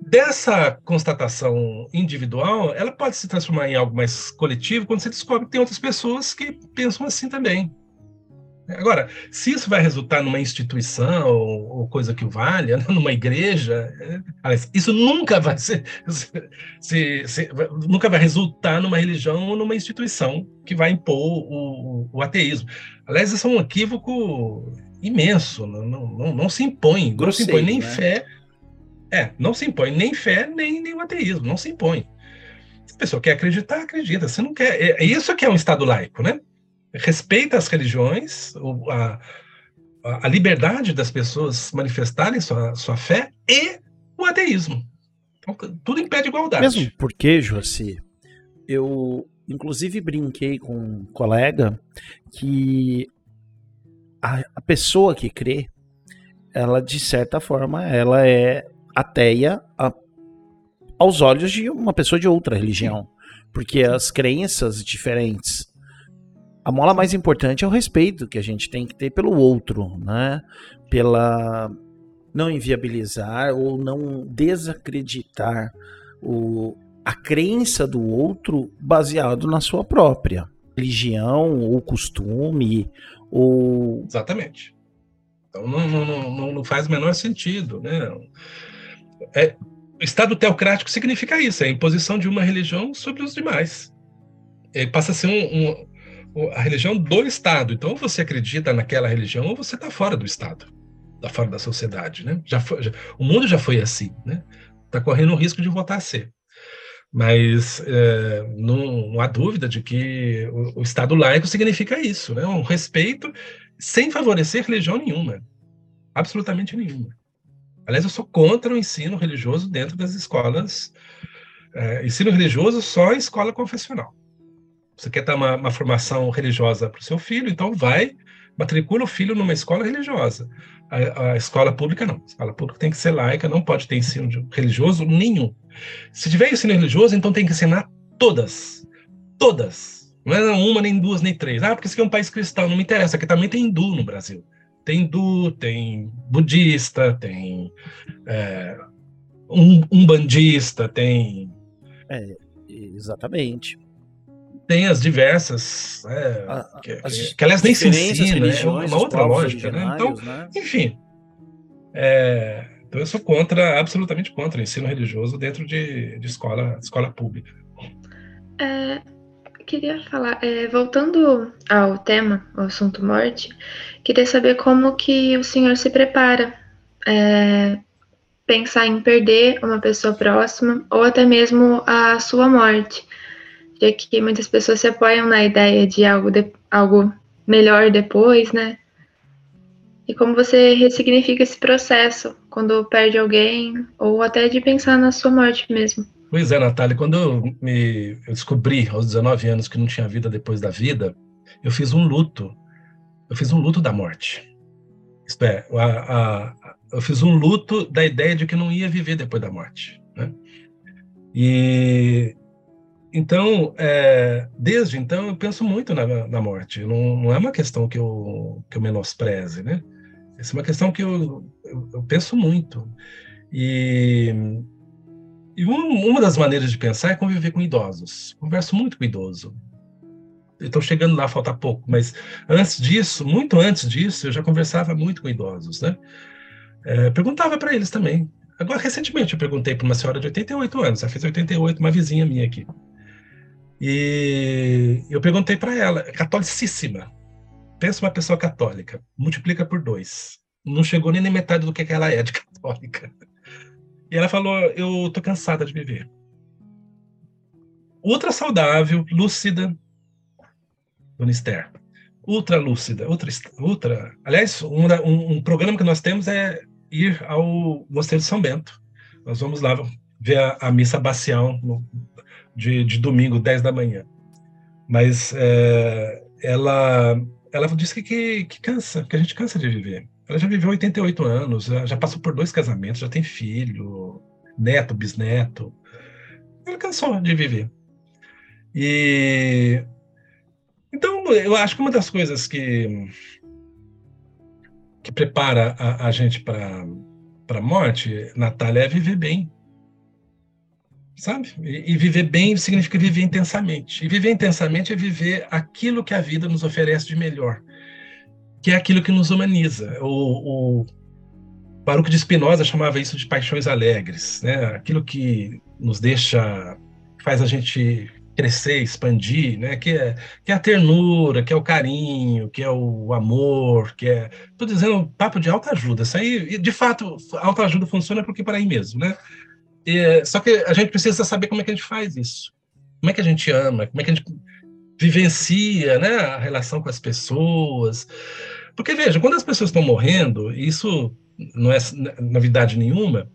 dessa constatação individual, ela pode se transformar em algo mais coletivo quando você descobre que tem outras pessoas que pensam assim também. Agora, se isso vai resultar numa instituição ou, ou coisa que valha, numa igreja, é, isso nunca vai ser, se, se, nunca vai resultar numa religião ou numa instituição que vai impor o, o ateísmo. Aliás, isso é um equívoco imenso, não, não, não, se impõe, não se impõe nem né? fé, é, não se impõe nem fé nem, nem o ateísmo, não se impõe. Se a pessoa quer acreditar, acredita. Se não quer, é, é isso que é um Estado laico, né? respeita as religiões, a, a liberdade das pessoas manifestarem sua, sua fé e o ateísmo. Então, tudo impede igualdade. Mesmo porque, Joaci, eu inclusive brinquei com um colega que a, a pessoa que crê, ela de certa forma, ela é ateia a, aos olhos de uma pessoa de outra religião. Porque as crenças diferentes a mola mais importante é o respeito que a gente tem que ter pelo outro, né? Pela não inviabilizar ou não desacreditar o, a crença do outro baseado na sua própria religião ou costume ou exatamente. Então não, não, não, não faz o menor sentido, né? É, Estado teocrático significa isso, é a imposição de uma religião sobre os demais. Ele passa a ser um, um a religião do Estado. Então, ou você acredita naquela religião, ou você está fora do Estado, está fora da sociedade, né? Já, foi, já o mundo já foi assim, né? Está correndo o risco de voltar a ser. Mas é, não, não, há dúvida de que o, o, Estado laico significa isso, né? Um respeito sem favorecer religião nenhuma, absolutamente nenhuma. Aliás, eu sou contra o ensino religioso dentro das escolas É, ensino religioso só em escola confessional. Você quer dar uma, uma formação religiosa para o seu filho, então vai, matricula o filho numa escola religiosa. A, a, escola pública não. A escola pública tem que ser laica, não pode ter ensino religioso nenhum. Se tiver ensino religioso, então tem que ensinar todas. Todas. Não é uma, nem duas, nem três. Ah, porque isso aqui é um país cristão. Não me interessa, aqui também tem hindu no Brasil. Tem hindu, tem budista, tem é, um, um bandista, tem. É, exatamente tem as diversas, é, a, que, as que, aliás nem se ensina, é uma outra lógica, né? Então, né? enfim, é, então eu sou contra, absolutamente contra o ensino religioso dentro de, de escola, escola pública. É, queria falar, é, voltando ao tema, ao assunto morte, queria saber como que o senhor se prepara é, pensar em perder uma pessoa próxima ou até mesmo a sua morte já que muitas pessoas se apoiam na ideia de algo, de, algo melhor depois, né? E como você ressignifica esse processo quando perde alguém, ou até de pensar na sua morte mesmo. Pois é, Natália, quando eu, me, eu descobri aos 19 anos que não tinha vida depois da vida, eu fiz um luto. Eu fiz um luto da morte. Isto é, a, a, eu fiz um luto da ideia de que não ia viver depois da morte. Né? E então, é, desde então, eu penso muito na, na morte. Não, não, é uma questão que eu, que eu menospreze, né? Essa é uma questão que eu, eu, eu penso muito. E, e um, uma das maneiras de pensar é conviver com idosos. Converso muito com idoso. Estou chegando lá, falta pouco, mas antes disso, muito antes disso, eu já conversava muito com idosos, né? É, perguntava para eles também. Agora, recentemente, eu perguntei para uma senhora de 88 anos, ela fez 88, uma vizinha minha aqui. E eu perguntei para ela, catolicíssima. Pensa uma pessoa católica, multiplica por dois. Não chegou nem na metade do que ela é de católica. E ela falou: Eu tô cansada de viver. Ultra saudável, lúcida, Dona Esther. Ultra lúcida, ultra, ultra. Aliás, um, um, um programa que nós temos é ir ao Mosteiro de São Bento. Nós vamos lá ver a, a missa bacial no, de, de domingo, 10 da manhã. Mas é, ela, ela disse que, que, que, cansa, que a gente cansa de viver. Ela já viveu 88 anos, já passou por dois casamentos, já tem filho, neto, bisneto. Ela cansou de viver. E eu acho que uma das coisas que que prepara a, a gente para para a morte, Natália, é viver bem sabe? E, e, viver bem significa viver intensamente. E viver intensamente é viver aquilo que a vida nos oferece de melhor, que é aquilo que nos humaniza. O, o Baruch de Spinoza chamava isso de paixões alegres, né? Aquilo que nos deixa, faz a gente crescer, expandir, né? Que é, que é a ternura, que é o carinho, que é o amor, que é. Estou dizendo papo de alta ajuda. Isso aí, de fato, alta ajuda funciona porque para aí mesmo, né? É, só que a gente precisa saber como é que a gente faz isso. Como é que a gente ama, como é que a gente vivencia né, a relação com as pessoas. Porque, veja, quando as pessoas estão morrendo, isso não é novidade nenhuma,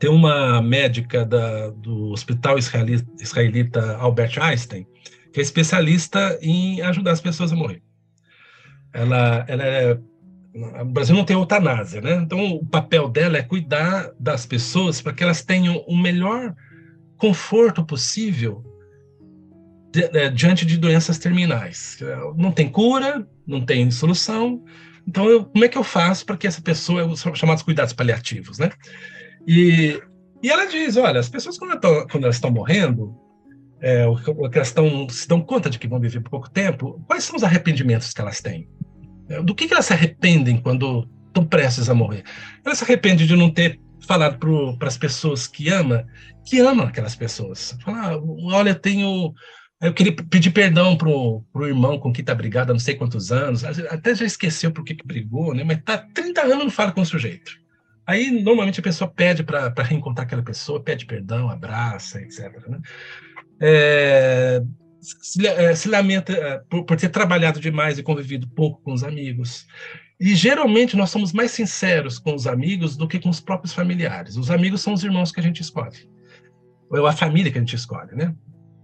tem uma médica da, do Hospital Israelita, Israelita Albert Einstein, que é especialista em ajudar as pessoas a morrer. Ela, ela é o Brasil não tem eutanásia, né? Então, o papel dela é cuidar das pessoas para que elas tenham o melhor conforto possível é, diante de doenças terminais. Não tem cura, não tem solução. Então, eu, como é que eu faço para que essa pessoa, são chamados cuidados paliativos, né? E, e ela diz, olha, as pessoas quando, estão, quando elas estão morrendo, é, que elas se dão conta de que vão viver por pouco tempo, quais são os arrependimentos que elas têm? É, do que, que elas se arrependem quando estão prestes a morrer? Elas se arrependem de não ter falado para as pessoas que ama, que ama aquelas pessoas. Falar, ah, olha, tenho. Eu queria pedir perdão para o irmão com quem está brigado há não sei quantos anos, até já esqueceu por que brigou, né? mas tá 30 anos não fala com o sujeito. Aí, normalmente, a pessoa pede para reencontrar aquela pessoa, pede perdão, abraça, etc. Né? É, se, é, se lamenta é, por, por, ter trabalhado demais e convivido pouco com os amigos. E geralmente nós somos mais sinceros com os amigos do que com os próprios familiares. Os amigos são os irmãos que a gente escolhe. ou a família que a gente escolhe, né?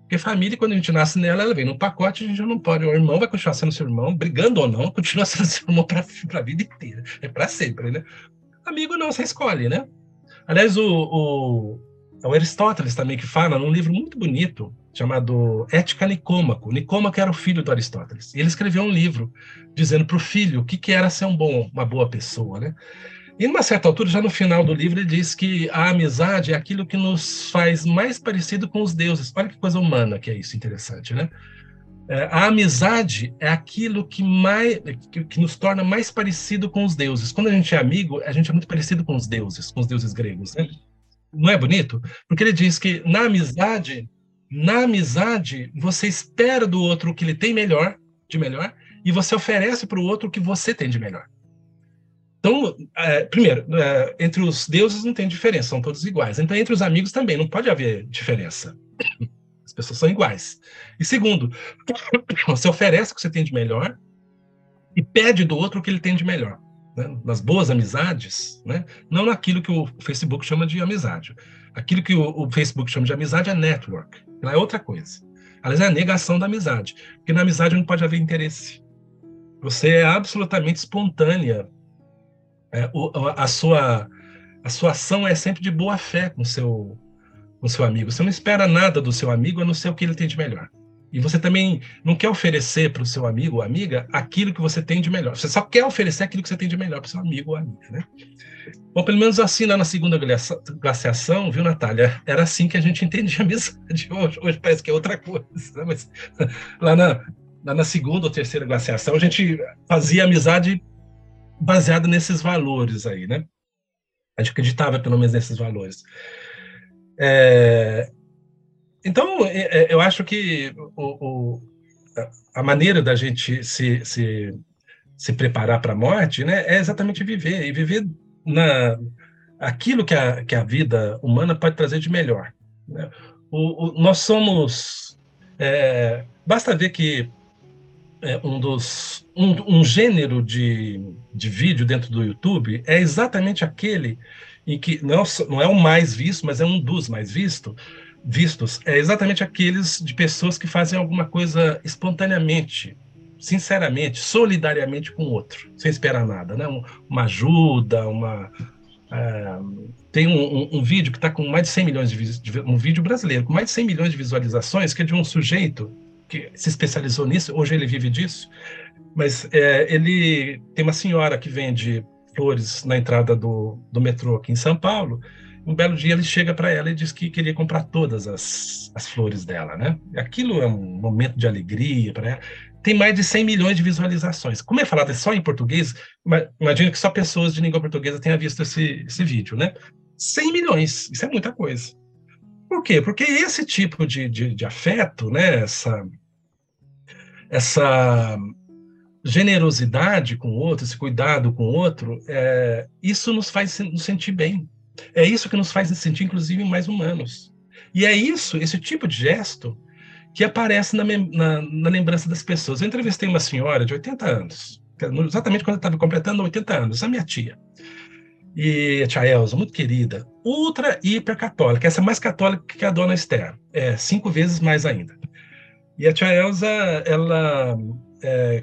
Porque família, quando a gente nasce nela, ela vem no pacote, a gente não pode. O irmão vai continuar sendo seu irmão, brigando ou não, continua sendo seu irmão para a vida inteira. É para sempre, né? Amigo não, você escolhe, né? Aliás, o, o, o, Aristóteles também que fala num livro muito bonito chamado Ética Nicômaco. Nicômaco era o filho do Aristóteles. E ele escreveu um livro dizendo para o filho o que, que era ser um bom, uma boa pessoa, né? E numa certa altura, já no final do livro, ele diz que a amizade é aquilo que nos faz mais parecido com os deuses. Olha que coisa humana que é isso, interessante, né? É, a amizade é aquilo que, mais, que, nos torna mais parecido com os deuses. Quando a gente é amigo, a gente é muito parecido com os deuses, com os deuses gregos, né? Não é bonito? Porque ele diz que na amizade, na amizade, você espera do outro o que ele tem melhor, de melhor, e você oferece para o outro o que você tem de melhor. Então, é, primeiro, é, entre os deuses não tem diferença, são todos iguais. Então, entre os amigos também não pode haver diferença. As pessoas são iguais. E segundo, você oferece o que você tem de melhor e pede do outro o que ele tem de melhor. Né? Nas boas amizades, né? não naquilo que o Facebook chama de amizade. Aquilo que o, o Facebook chama de amizade é network. Lá é outra coisa. Aliás, é a negação da amizade. Porque na amizade não pode haver interesse. Você é absolutamente espontânea é, o, a, sua, a sua ação é sempre de boa fé com seu, com seu amigo. Você não espera nada do seu amigo a não ser o que ele tem de melhor. E você também não quer oferecer para o seu amigo ou amiga aquilo que você tem de melhor. Você só quer oferecer aquilo que você tem de melhor para o seu amigo ou amiga, né? Bom, pelo menos assim, lá na segunda glaciação, viu, Natália? Era assim que a gente entendia amizade. Hoje, hoje parece que é outra coisa. Né? Mas lá na, lá na segunda ou terceira glaciação, a gente fazia amizade baseado nesses valores aí, né? A gente acreditava, pelo menos, nesses valores. É, então, é, é, eu acho que o, o, a maneira da gente se, se, se preparar para a morte né, é exatamente viver, e viver na, aquilo que a, que a vida humana pode trazer de melhor. Né? O, o, nós somos. É, basta ver que é, um dos um, um gênero de, de vídeo dentro do YouTube é exatamente aquele em que não, não é o mais visto, mas é um dos mais visto, vistos, é exatamente aqueles de pessoas que fazem alguma coisa espontaneamente, sinceramente, solidariamente com o outro, sem esperar nada, né? uma ajuda, uma é, tem um, um, um, vídeo que está com mais de 100 milhões de, um vídeo brasileiro com mais de 100 milhões de visualizações que é de um sujeito que se especializou nisso, hoje ele vive disso, mas é, ele tem uma senhora que vende flores na entrada do, do metrô aqui em São Paulo. Um belo dia ele chega para ela e diz que queria comprar todas as, as flores dela, né? Aquilo é um momento de alegria para ela. Tem mais de 100 milhões de visualizações. Como é falado só em português, imagino que só pessoas de língua portuguesa tenham visto esse, esse vídeo, né? 100 milhões, isso é muita coisa. Por quê? Porque esse tipo de, de, de afeto, né, essa, essa generosidade com o outro, esse cuidado com o outro, é, isso nos faz nos sentir bem. É isso que nos faz nos sentir, inclusive, mais humanos. E é isso, esse tipo de gesto, que aparece na, na, na lembrança das pessoas. Eu entrevistei uma senhora de 80 anos, exatamente quando eu estava completando 80 anos, a minha tia e a tia Elza, muito querida, ultra hiper católica, essa é mais católica que a dona Esther, é cinco vezes mais ainda. E a tia Elza, ela é,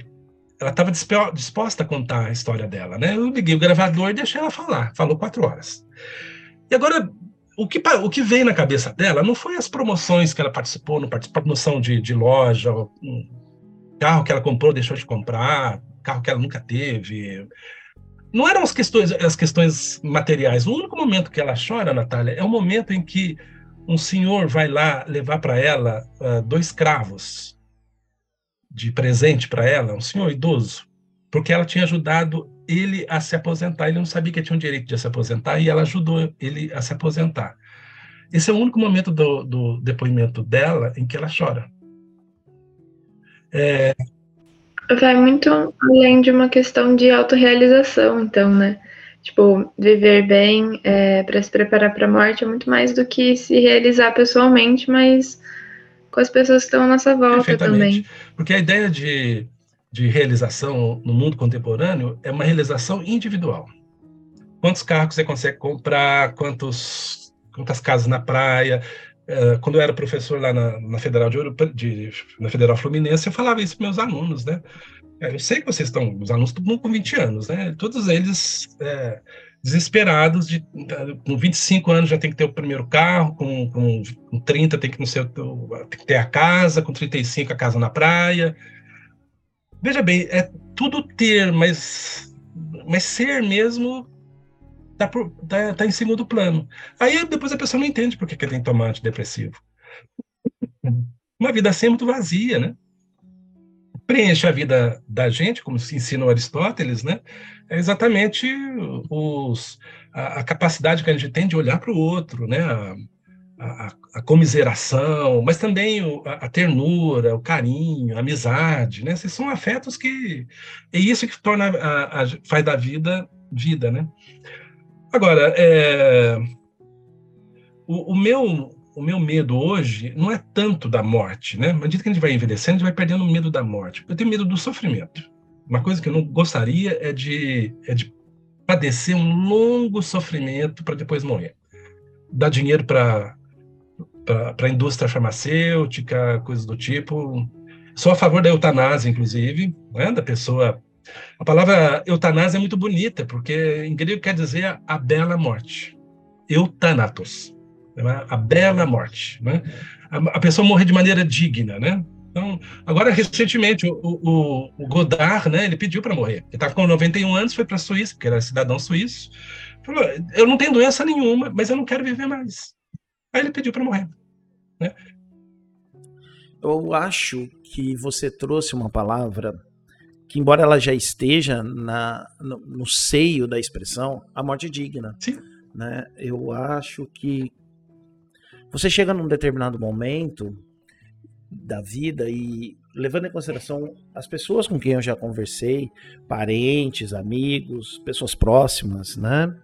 ela estava disposta a contar a história dela, né? Eu liguei o gravador e deixei ela falar, falou quatro horas. E agora, o que, o que veio na cabeça dela não foi as promoções que ela participou, não participou promoção de, de loja, um carro que ela comprou, deixou de comprar, carro que ela nunca teve, não eram as questões, as questões materiais. O único momento que ela chora, Natália, é o momento em que um senhor vai lá levar para ela uh, dois cravos de presente para ela, um senhor idoso, porque ela tinha ajudado ele a se aposentar. Ele não sabia que tinha o direito de se aposentar e ela ajudou ele a se aposentar. Esse é o único momento do, do depoimento dela em que ela chora. É, vai muito além de uma questão de autorrealização, então, né? Tipo, viver bem é, para se preparar para a morte é muito mais do que se realizar pessoalmente, mas com as pessoas que estão à nossa volta também. Porque a ideia de, de realização no mundo contemporâneo é uma realização individual. Quantos carros você consegue comprar, quantos, quantas casas na praia, é, quando eu era professor lá na, na Federal de, Ouro, de, na Federal Fluminense, eu falava isso para meus alunos, né? É, eu sei que vocês estão, os alunos estão com 20 anos, né? Todos eles é, desesperados, de, com 25 anos já tem que ter o primeiro carro, com, com, com 30 tem que, não ser, tem que ter a casa, com 35 a casa na praia. Veja bem, é tudo ter, mas, mas ser mesmo tá, por, tá, tá em segundo plano. Aí depois a pessoa não entende por que, que tem que tomar antidepressivo. Uma vida assim é muito vazia, né? Preenche a vida da gente, como se ensina Aristóteles, né? É exatamente os, a, a capacidade que a gente tem de olhar para o outro, né? A, a, a, comiseração, mas também o, a, a, ternura, o carinho, a amizade, né? Esses são afetos que é isso que torna a, faz da vida vida, né? Agora, é, o, o, meu, o meu medo hoje não é tanto da morte, né? À medida que a gente vai envelhecendo, a gente vai perdendo o medo da morte. Eu tenho medo do sofrimento. Uma coisa que eu não gostaria é de, é de padecer um longo sofrimento para depois morrer. Dar dinheiro para a indústria farmacêutica, coisas do tipo. Sou a favor da eutanásia, inclusive, né? da pessoa a palavra eutanásia é muito bonita, porque em grego quer dizer a bela morte. Eutanatos. Né? A bela morte. Né? A, pessoa morrer de maneira digna, né? Então, agora, recentemente, o, o, o Godard, né, ele pediu para morrer. Ele estava com 91 anos, foi para a Suíça, porque era cidadão suíço. Falou, eu não tenho doença nenhuma, mas eu não quero viver mais. Aí ele pediu para morrer. Né? Eu acho que você trouxe uma palavra que embora ela já esteja na, no, no seio da expressão, a morte é digna. Sim. Né? Eu acho que você chega num determinado momento da vida e levando em consideração as pessoas com quem eu já conversei, parentes, amigos, pessoas próximas, né,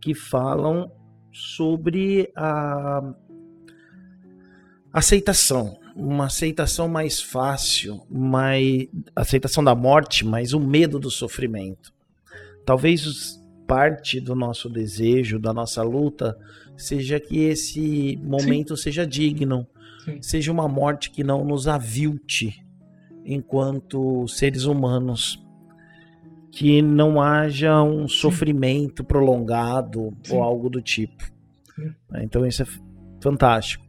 que falam sobre a aceitação, uma aceitação mais fácil, mais aceitação da morte, mas o medo do sofrimento. Talvez parte do nosso desejo, da nossa luta, seja que esse momento Sim. seja digno, Sim. seja uma morte que não nos avilte enquanto seres humanos, que não haja um Sim. sofrimento prolongado ou algo do tipo. Então isso é fantástico.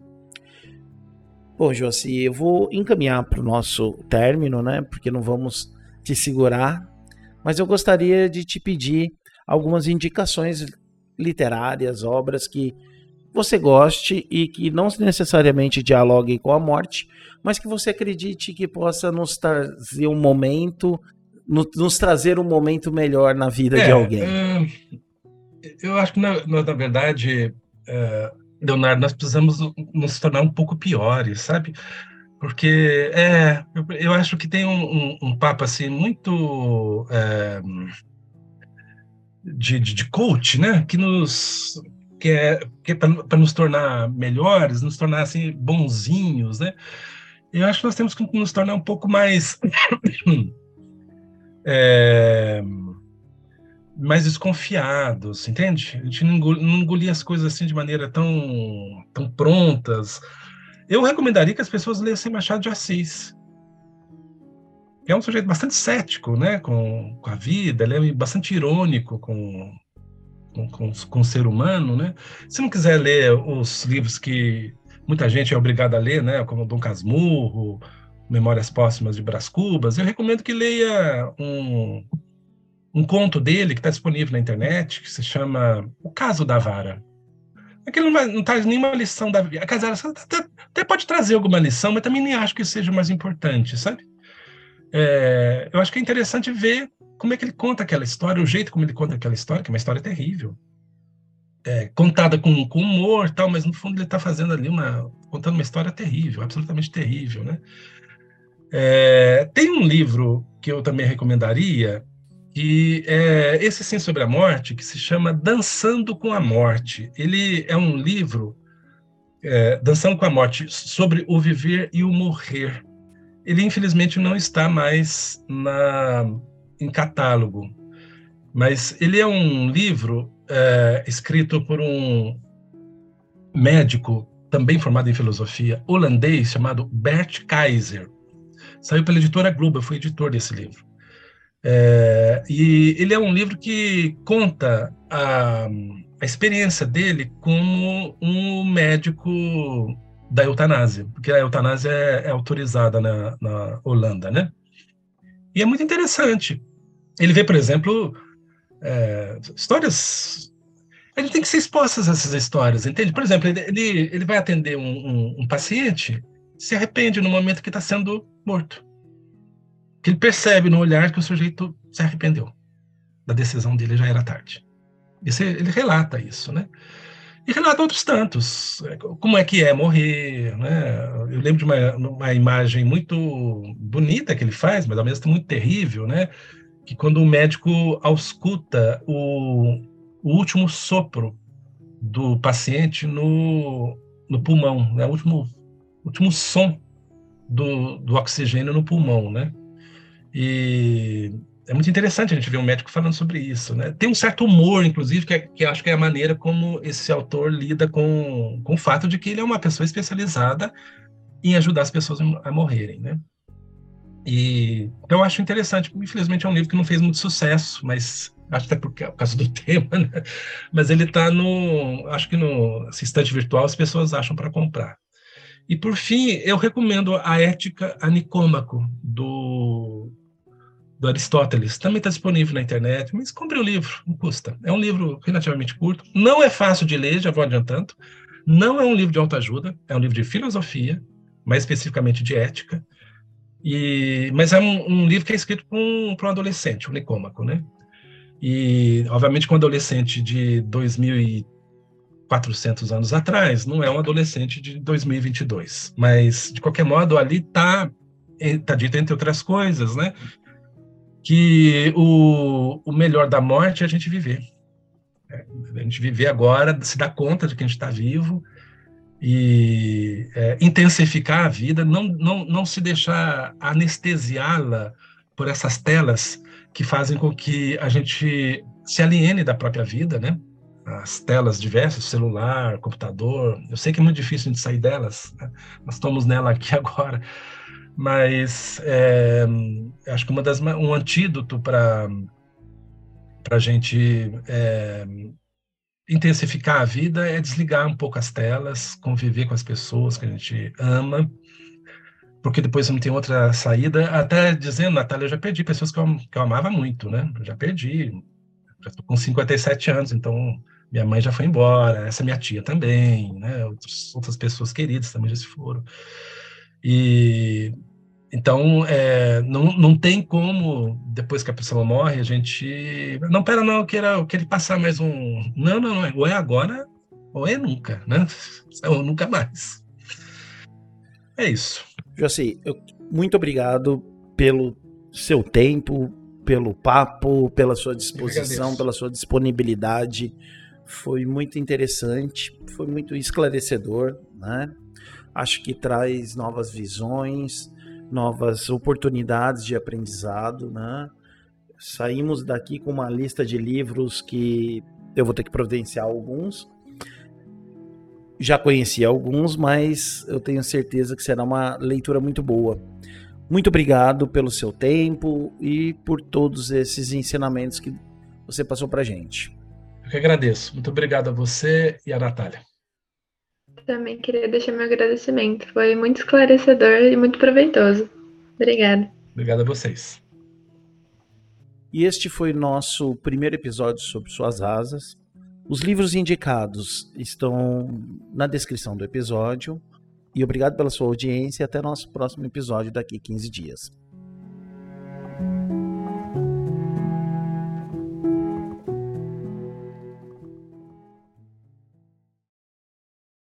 Bom, Josi, eu vou encaminhar para o nosso término, né? Porque não vamos te segurar, mas eu gostaria de te pedir algumas indicações literárias, obras que você goste e que não necessariamente dialoguem com a morte, mas que você acredite que possa nos trazer um momento, nos trazer um momento melhor na vida é, de alguém. É, eu acho que, na, na verdade, é, Leonardo, nós precisamos nos tornar um pouco piores, sabe? Porque é, eu acho que tem um, um, um papo assim muito é, de, de, de, coach, né? Que nos que é, que é para nos tornar melhores, nos tornar assim bonzinhos, né? Eu acho que nós temos que nos tornar um pouco mais é, mais desconfiados, entende? A gente não engolia, as coisas assim de maneira tão, tão prontas. Eu recomendaria que as pessoas lessem Machado de Assis. É um sujeito bastante cético, né, com, com a vida, ele é bastante irônico com, com, com, com o ser humano, né? Se não quiser ler os livros que muita gente é obrigada a ler, né, como Dom Casmurro, Memórias Póstumas de Brás Cubas, eu recomendo que leia um um conto dele que está disponível na internet, que se chama O Caso da Vara. Aquilo não, não traz nenhuma lição da vida. Até, até pode trazer alguma lição, mas também nem acho que seja mais importante, sabe? É, eu acho que é interessante ver como é que ele conta aquela história, o jeito como ele conta aquela história, que é uma história terrível. É, contada com, com humor tal, mas no fundo ele está fazendo ali uma. contando uma história terrível, absolutamente terrível, né? É, tem um livro que eu também recomendaria, e é, esse sim sobre a morte, que se chama Dançando com a Morte. Ele é um livro, é, Dançando com a Morte, sobre o viver e o morrer. Ele, infelizmente, não está mais na, em catálogo, mas ele é um livro é, escrito por um médico, também formado em filosofia, holandês, chamado Bert Kaiser. Saiu pela editora Globo, eu fui editor desse livro. É, e ele é um livro que conta a, a experiência dele como um médico da eutanásia, porque a eutanásia é, é autorizada na, na, Holanda, né? E é muito interessante. Ele vê, por exemplo, é, histórias. Ele tem que ser expostas essas histórias, entende? Por exemplo, ele, ele, vai atender um, um, um paciente, se arrepende no momento que está sendo morto. Que ele percebe no olhar que o sujeito se arrependeu da decisão dele, já era tarde. Isso, ele relata isso, né? E relata outros tantos, é, como é que é morrer, né? Eu lembro de uma, uma imagem muito bonita que ele faz, mas ao mesmo tempo muito terrível, né? Que quando o médico ausculta o, o último sopro do paciente no, no pulmão, né? o último, último som do, do oxigênio no pulmão, né? E é muito interessante a gente ver um médico falando sobre isso, né? Tem um certo humor, inclusive, que, é, que acho que é a maneira como esse autor lida com, com o fato de que ele é uma pessoa especializada em ajudar as pessoas a morrerem, né? E então eu acho interessante. Infelizmente é um livro que não fez muito sucesso, mas acho até por causa do tema, né? Mas ele está no, acho que no assistente virtual as pessoas acham para comprar. E por fim, eu recomendo a Ética a Nicômaco do do Aristóteles. Também está disponível na internet, mas compre o livro, não custa. É um livro relativamente curto, não é fácil de ler, já vou adiantando. Não é um livro de autoajuda, é um livro de filosofia, mais especificamente de ética. E, mas é um, um livro que é escrito para um, um adolescente, um nicômaco, né? E, obviamente, com um adolescente de 2.400 anos atrás, não é um adolescente de 2022. Mas, de qualquer modo, ali está tá dito, entre outras coisas, né? Que o, o melhor da morte é a gente viver. É, a gente viver agora, se dar conta de que a gente está vivo e é, intensificar a vida, não, não, não se deixar anestesiá-la por essas telas que fazem com que a gente se aliene da própria vida, né? As telas diversas, celular, computador. Eu sei que é muito difícil de sair delas. Né? Nós estamos nela aqui agora, mas é, acho que uma das um antídoto para a gente é, intensificar a vida é desligar um pouco as telas, conviver com as pessoas que a gente ama, porque depois não tem outra saída. Até dizendo, Natália, eu já perdi pessoas que eu, que eu amava muito, né? Eu já perdi, já estou com 57 anos, então minha mãe já foi embora, essa minha tia também, né? Outras, outras pessoas queridas também já se foram. E então, é, não, não tem como, depois que a pessoa morre, a gente. Não, pera, não, eu quero, eu quero passar mais um. Não, não, não. Ou é agora, ou é nunca, né? Ou nunca mais. É isso. Josi, eu, muito obrigado pelo seu tempo, pelo papo, pela sua disposição, pela sua disponibilidade. Foi muito interessante, foi muito esclarecedor, né? Acho que traz novas visões novas oportunidades de aprendizado, né? Saímos daqui com uma lista de livros que eu vou ter que providenciar alguns. Já conheci alguns, mas eu tenho certeza que será uma leitura muito boa. Muito obrigado pelo seu tempo e por todos esses ensinamentos que você passou para gente. Eu que agradeço. Muito obrigado a você e a Natália. Também queria deixar meu agradecimento. Foi muito esclarecedor e muito proveitoso. Obrigada. Obrigado a vocês. E este foi nosso primeiro episódio sobre suas asas. Os livros indicados estão na descrição do episódio. E obrigado pela sua audiência e até nosso próximo episódio daqui a 15 dias.